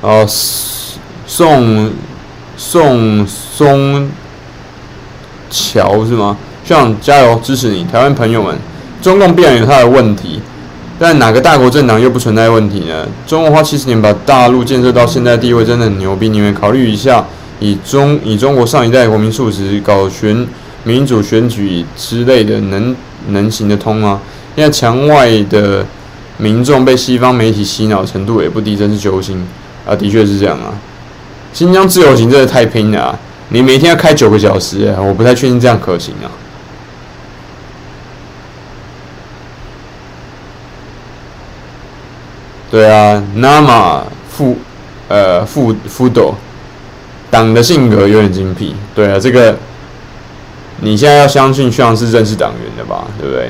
哦，宋宋松桥是吗？希望加油支持你，台湾朋友们。中共必然有他的问题，但哪个大国政党又不存在问题呢？中国花七十年把大陆建设到现在地位，真的很牛逼。你们考虑一下，以中以中国上一代国民素质搞选民主选举之类的，能？能行得通吗？现在墙外的民众被西方媒体洗脑程度也不低，真是揪心啊！的确是这样啊。新疆自由行真的太拼了！你每天要开九个小时，我不太确定这样可行啊。对啊，那么富呃富富斗党的性格有点精辟。对啊，这个。你现在要相信，像是认识党员的吧，对不对？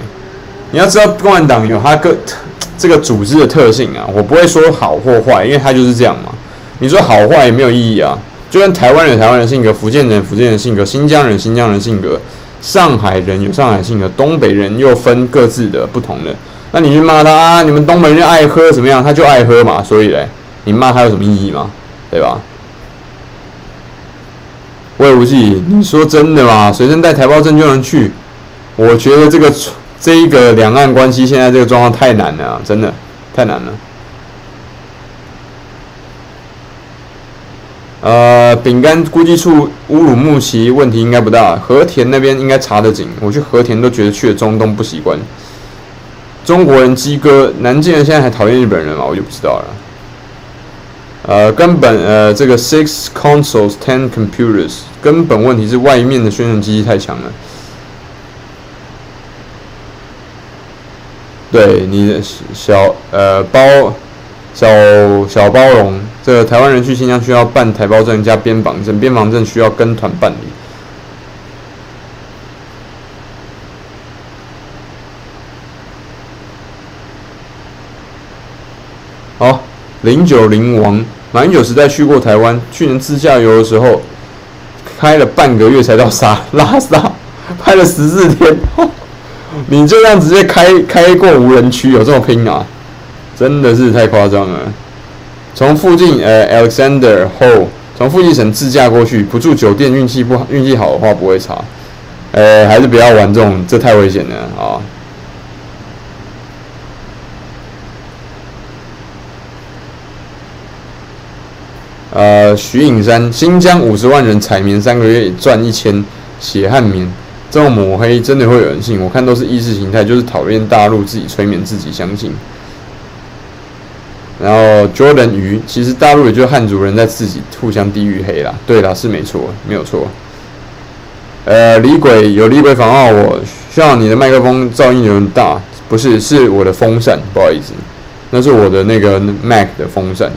你要知道，共产党有它个 这个组织的特性啊。我不会说好或坏，因为它就是这样嘛。你说好坏也没有意义啊。就跟台湾人台湾人性格，福建人福建人性格，新疆人新疆人性格，上海人有上海性格，东北人又分各自的不同的。那你去骂他啊，你们东北人爱喝怎么样？他就爱喝嘛，所以嘞，你骂他有什么意义吗？对吧？魏无忌，你说真的吗？随身带台胞证就能去？我觉得这个这一个两岸关系现在这个状况太难了，真的太难了。呃，饼干估计处乌鲁木齐问题应该不大，和田那边应该查得紧。我去和田都觉得去了中东不习惯。中国人鸡哥，南京人现在还讨厌日本人吗？我就不知道了。呃，根本呃，这个 six consoles ten computers 根本问题是外面的宣传机器太强了。对你的小呃包小小包容，这个台湾人去新疆需要办台胞证加边防证，边防证需要跟团办理。好，零九零王，马英九时代去过台湾，去年自驾游的时候，开了半个月才到沙 拉萨，拍了十四天。你这样直接开开过无人区，有这么拼啊？真的是太夸张了。从附近呃 Alexander 后，从附近省自驾过去，不住酒店，运气不好，运气好的话不会差。呃，还是不要玩这种，这太危险了啊。徐颖山，新疆五十万人采棉三个月赚一千，血汗棉。这种抹黑真的会有人信？我看都是意识形态，就是讨厌大陆，自己催眠自己相信。然后 Jordan 鱼，其实大陆也就汉族人在自己互相地域黑啦。对啦，是没错，没有错。呃，李鬼有李鬼访问我，希望你的麦克风噪音有点大，不是，是我的风扇，不好意思，那是我的那个 Mac 的风扇。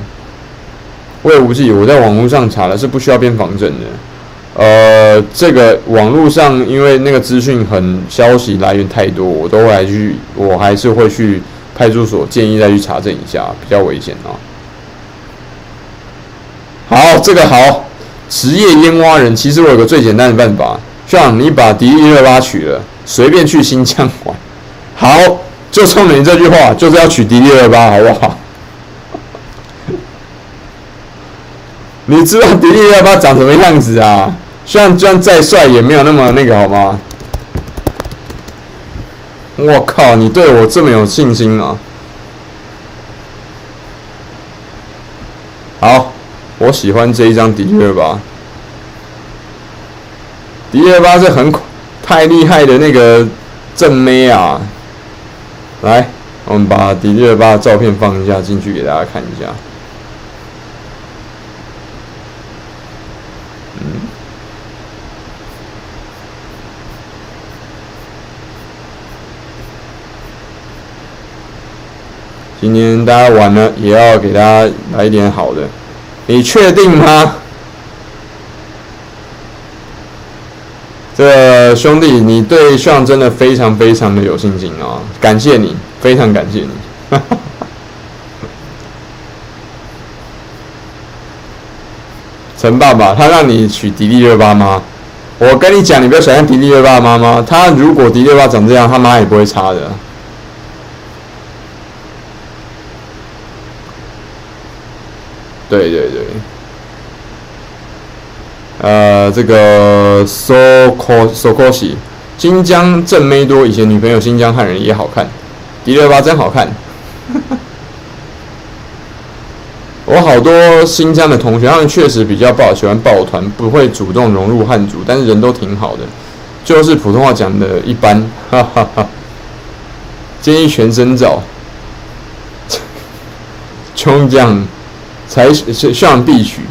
我也无忌，我在网络上查了，是不需要边防证的。呃，这个网络上因为那个资讯很消息来源太多，我都会来去，我还是会去派出所建议再去查证一下，比较危险啊。好，这个好，职业阉挖人，其实我有个最简单的办法，像你把迪丽热巴娶了，随便去新疆玩。好，就冲你这句话，就是要娶迪丽热巴，好不好？你知道迪丽热巴长什么样子啊？虽然虽然再帅，也没有那么那个，好吗？我靠，你对我这么有信心啊！好，我喜欢这一张迪丽热巴。迪丽热巴是很太厉害的那个正妹啊！来，我们把迪丽热巴的照片放一下进去给大家看一下。今天大家玩了，也要给大家来一点好的。你确定吗？这兄弟，你对象真的非常非常的有信心啊！感谢你，非常感谢你。陈爸爸，他让你娶迪丽热巴吗？我跟你讲，你不要想象迪丽热巴妈妈。她如果迪丽热巴长这样，他妈也不会差的。对对对，呃，这个 Soko Sokoshi，新疆正妹多，以前女朋友新疆汉人也好看，迪丽热巴真好看。我好多新疆的同学，他们确实比较不好喜欢抱团，不会主动融入汉族，但是人都挺好的，就是普通话讲的一般，哈哈哈。建议全身照，穷将。才是上必取，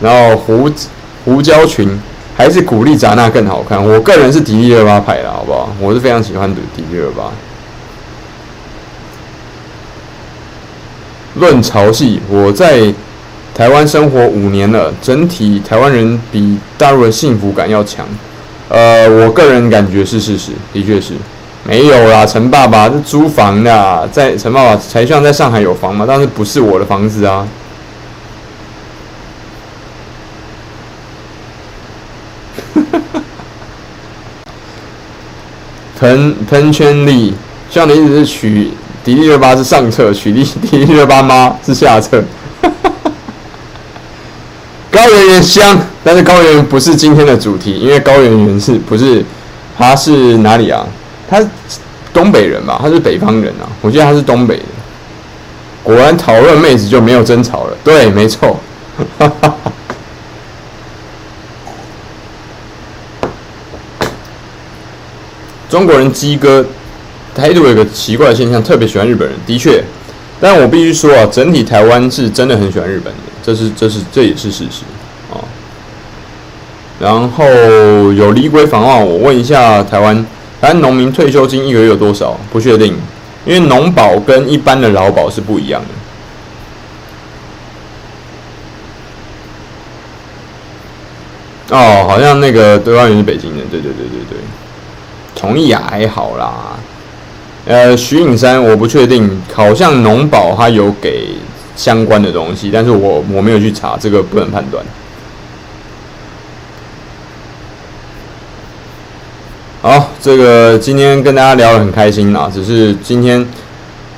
然后胡胡椒群还是古力扎娜更好看。我个人是迪丽热巴派的，好不好？我是非常喜欢迪丽热巴。论潮汐，我在台湾生活五年了，整体台湾人比大陆的幸福感要强。呃，我个人感觉是事实，的确是没有啦。陈爸爸是租房的，在陈爸爸才像在上海有房嘛，但是不是我的房子啊。喷喷圈力，像你一直是取迪丽热巴是上册，取迪 迪丽热巴妈是下册。高圆圆香，但是高圆圆不是今天的主题，因为高圆圆是不是他是哪里啊？他东北人吧？他是北方人啊？我记得他是东北的。果然讨论妹子就没有争吵了，对，没错。哈哈中国人鸡哥态度有个奇怪的现象，特别喜欢日本人。的确，但我必须说啊，整体台湾是真的很喜欢日本的，这是这是这也是事实啊。然后有李鬼访问我，问一下台湾台湾农民退休金一个月有多少？不确定。因为农保跟一般的劳保是不一样的。哦，好像那个对方也是北京人，对对对对对，同意啊，还好啦。呃，徐颖山，我不确定，好像农保他有给相关的东西，但是我我没有去查，这个不能判断。好，这个今天跟大家聊得很开心啊，只是今天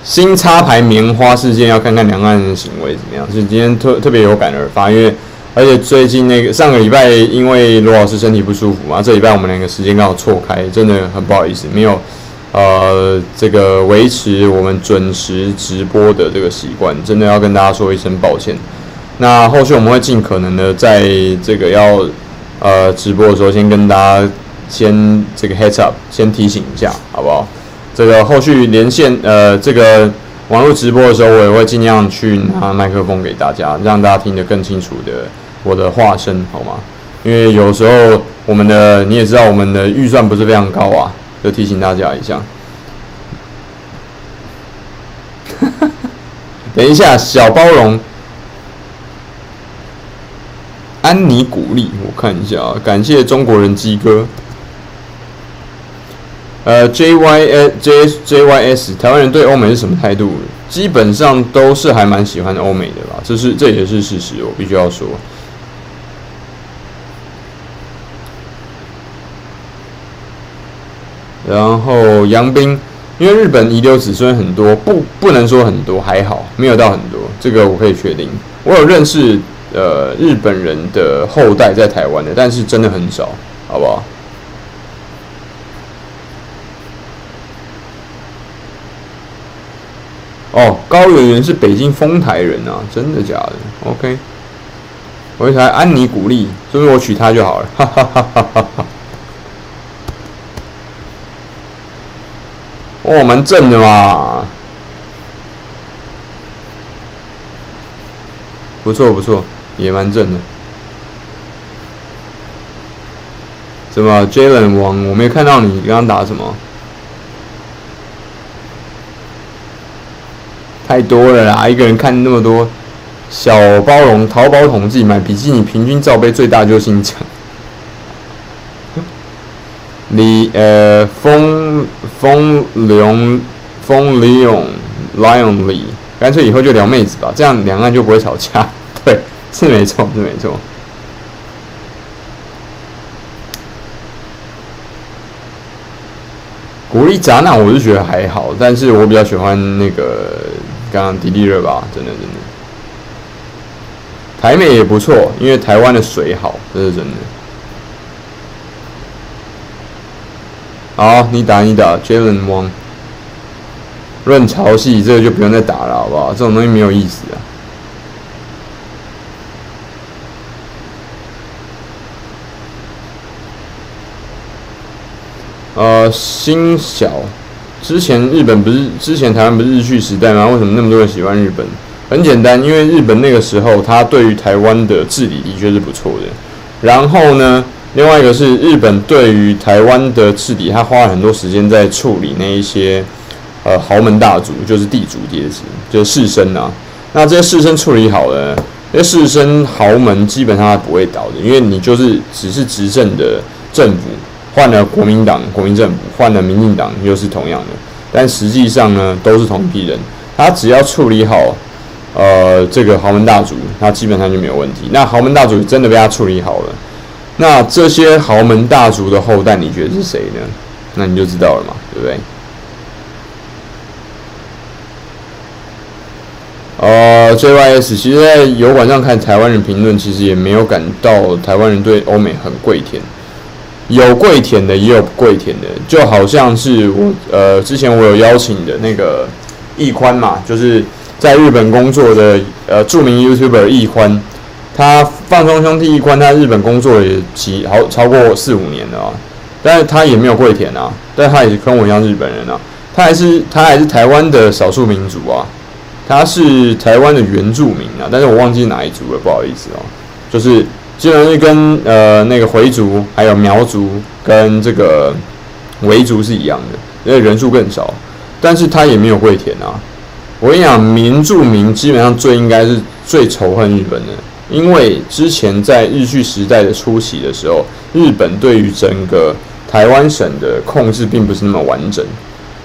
新插牌棉花事件，要看看两岸的行为怎么样，是今天特特别有感而发，因为。而且最近那个上个礼拜，因为罗老师身体不舒服嘛，这礼拜我们两个时间刚好错开，真的很不好意思，没有呃这个维持我们准时直播的这个习惯，真的要跟大家说一声抱歉。那后续我们会尽可能的在这个要呃直播的时候，先跟大家先这个 heads up，先提醒一下，好不好？这个后续连线呃这个。网络直播的时候，我也会尽量去拿麦克风给大家，让大家听得更清楚的我的化身，好吗？因为有时候我们的你也知道，我们的预算不是非常高啊，就提醒大家一下。等一下，小包容，安妮鼓励，我看一下啊，感谢中国人鸡哥。呃，J Y S J J Y S，台湾人对欧美是什么态度？基本上都是还蛮喜欢欧美的吧，这是这也是事实，我必须要说。然后杨斌，因为日本遗留子孙很多，不不能说很多，还好没有到很多，这个我可以确定。我有认识呃日本人的后代在台湾的，但是真的很少，好不好？哦，高圆圆是北京丰台人啊，真的假的？OK，我一台安妮鼓励，所以我娶她就好了。哈哈哈哈哈哈！哦，蛮正的嘛，不错不错，也蛮正的。什么？Jalen 王，我没看到你刚刚打什么？太多了啦！一个人看那么多，小包容淘宝统计买比基尼平均罩杯最大就是新疆。李呃风风龙风李勇 lion 李，干脆以后就聊妹子吧，这样两岸就不会吵架。对，是没错，是没错。鼓励砸那我是觉得还好，但是我比较喜欢那个。刚刚迪丽热巴，真的真的，台美也不错，因为台湾的水好，这是真的。好，你打你打，Jalen Wang，论潮汐这个就不用再打了，好不好？这种东西没有意思啊。呃，新小。之前日本不是之前台湾不是日据时代吗？为什么那么多人喜欢日本？很简单，因为日本那个时候他对于台湾的治理的确是不错的。然后呢，另外一个是日本对于台湾的治理，他花了很多时间在处理那一些呃豪门大族，就是地主阶级，就是士绅啊。那这些士绅处理好了，这些士绅豪门基本上他不会倒的，因为你就是只是执政的政府。换了国民党，国民政府换了民进党，又是同样的，但实际上呢，都是同一批人。他只要处理好，呃，这个豪门大族，他基本上就没有问题。那豪门大族真的被他处理好了，那这些豪门大族的后代，你觉得是谁呢？那你就知道了嘛，对不对？呃，JYS，其实在油管上看台湾人评论，其实也没有感到台湾人对欧美很跪舔。有跪舔的，也有不跪舔的，就好像是我呃，之前我有邀请的那个易宽嘛，就是在日本工作的呃著名 YouTuber 易宽，他放松兄弟一宽，他日本工作也几好超过四五年了啊，但是他也没有跪舔啊，但他也是跟我一样日本人啊，他还是他还是台湾的少数民族啊，他是台湾的原住民啊，但是我忘记哪一族了，不好意思哦，就是。基本上是跟呃那个回族、还有苗族跟这个维族是一样的，因为人数更少。但是他也没有跪舔啊。我跟你讲，原住民基本上最应该是最仇恨日本的，因为之前在日据时代的初期的时候，日本对于整个台湾省的控制并不是那么完整。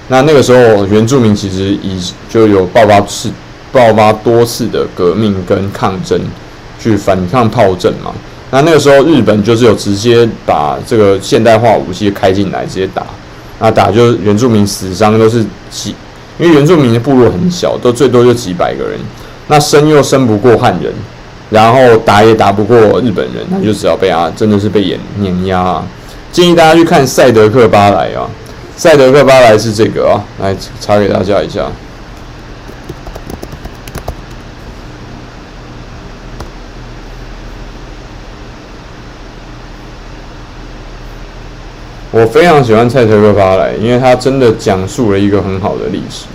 那那个时候，原住民其实已就有爆发次、爆发多次的革命跟抗争，去反抗炮阵嘛。那那个时候，日本就是有直接把这个现代化武器开进来，直接打。那打就原住民死伤都是几，因为原住民的部落很小，都最多就几百个人。那生又生不过汉人，然后打也打不过日本人，那就只要被啊，真的是被碾碾压啊。建议大家去看赛德克巴莱啊。赛德克巴莱是这个啊，来查给大家一下。我非常喜欢赛德克巴莱，因为他真的讲述了一个很好的历史，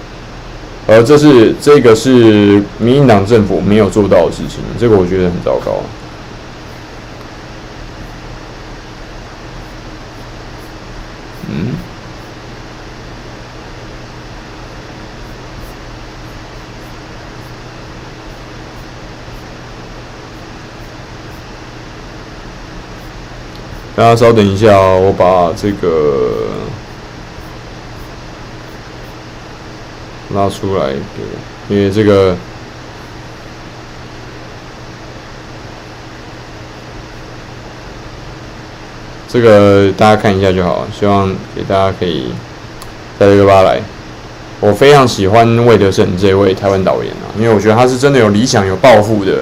而这是这个是民进党政府没有做到的事情，这个我觉得很糟糕。大家稍等一下哦，我把这个拉出来，对，因为这个这个大家看一下就好，希望给大家可以带这个巴莱。我非常喜欢魏德圣这位台湾导演啊，因为我觉得他是真的有理想、有抱负的，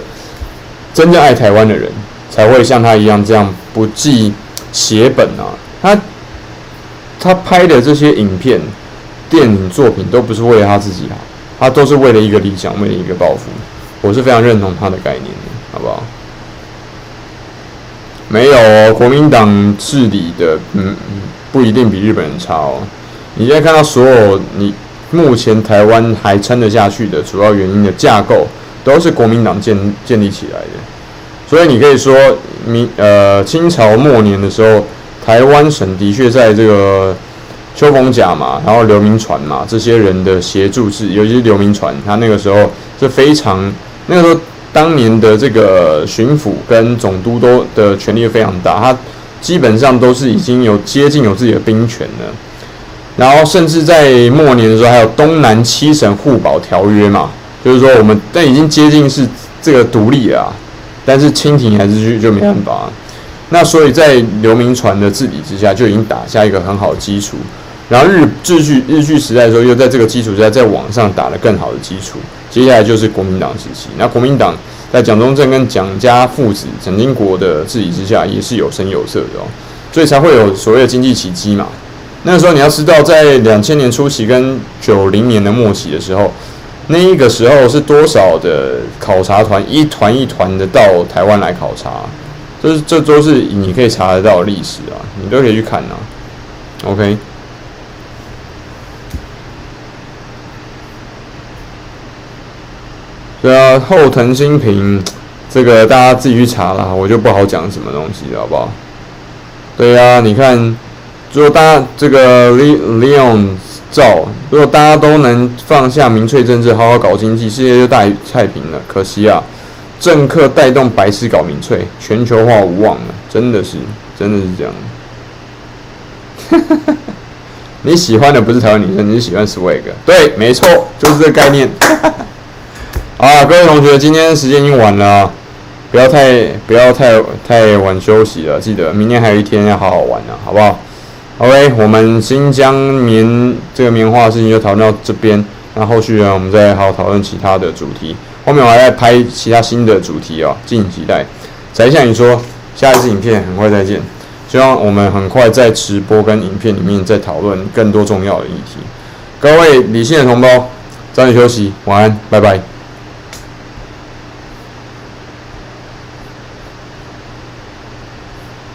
真正爱台湾的人，才会像他一样这样不计。写本啊，他他拍的这些影片、电影作品都不是为了他自己好，他都是为了一个理想，为了一个抱负。我是非常认同他的概念的，好不好？没有哦，国民党治理的，嗯，不一定比日本人差哦。你现在看到所有你目前台湾还撑得下去的主要原因的架构，都是国民党建建立起来的。所以你可以说，明呃清朝末年的时候，台湾省的确在这个丘逢甲嘛，然后刘铭传嘛这些人的协助是，尤其是刘铭传，他那个时候是非常那个时候当年的这个巡抚跟总督都的权力非常大，他基本上都是已经有接近有自己的兵权了，然后甚至在末年的时候还有东南七省互保条约嘛，就是说我们但已经接近是这个独立了啊。但是清廷还是就就没办法，那所以在刘铭传的治理之下，就已经打下一个很好的基础。然后日日据日据时代的时候，又在这个基础之下再往上打了更好的基础。接下来就是国民党时期，那国民党在蒋中正跟蒋家父子、蒋经国的治理之下，也是有声有色的哦，所以才会有所谓的经济奇迹嘛。那个时候你要知道，在两千年初期跟九零年的末期的时候。那一个时候是多少的考察团，一团一团的到台湾来考察，这是这都是你可以查得到历史啊，你都可以去看啊。OK，对啊，后藤新平这个大家自己去查啦，我就不好讲什么东西了，好不好？对啊，你看，如果大家这个 Leon。照，如果大家都能放下民粹政治，好好搞经济，世界就大太平了。可惜啊，政客带动白痴搞民粹，全球化无望了。真的是，真的是这样。你喜欢的不是台湾女生，你是喜欢 swag。对，没错，就是这个概念。啊，各位同学，今天时间已经晚了，不要太不要太太晚休息了。记得明天还有一天要好好玩呢，好不好？OK，我们新疆棉这个棉花的事情就讨论到这边。那后续呢，我们再好好讨论其他的主题。后面我还在拍其他新的主题哦，敬请期待。才向你说，下一次影片很快再见。希望我们很快在直播跟影片里面再讨论更多重要的议题。各位理性的同胞，早点休息，晚安，拜拜。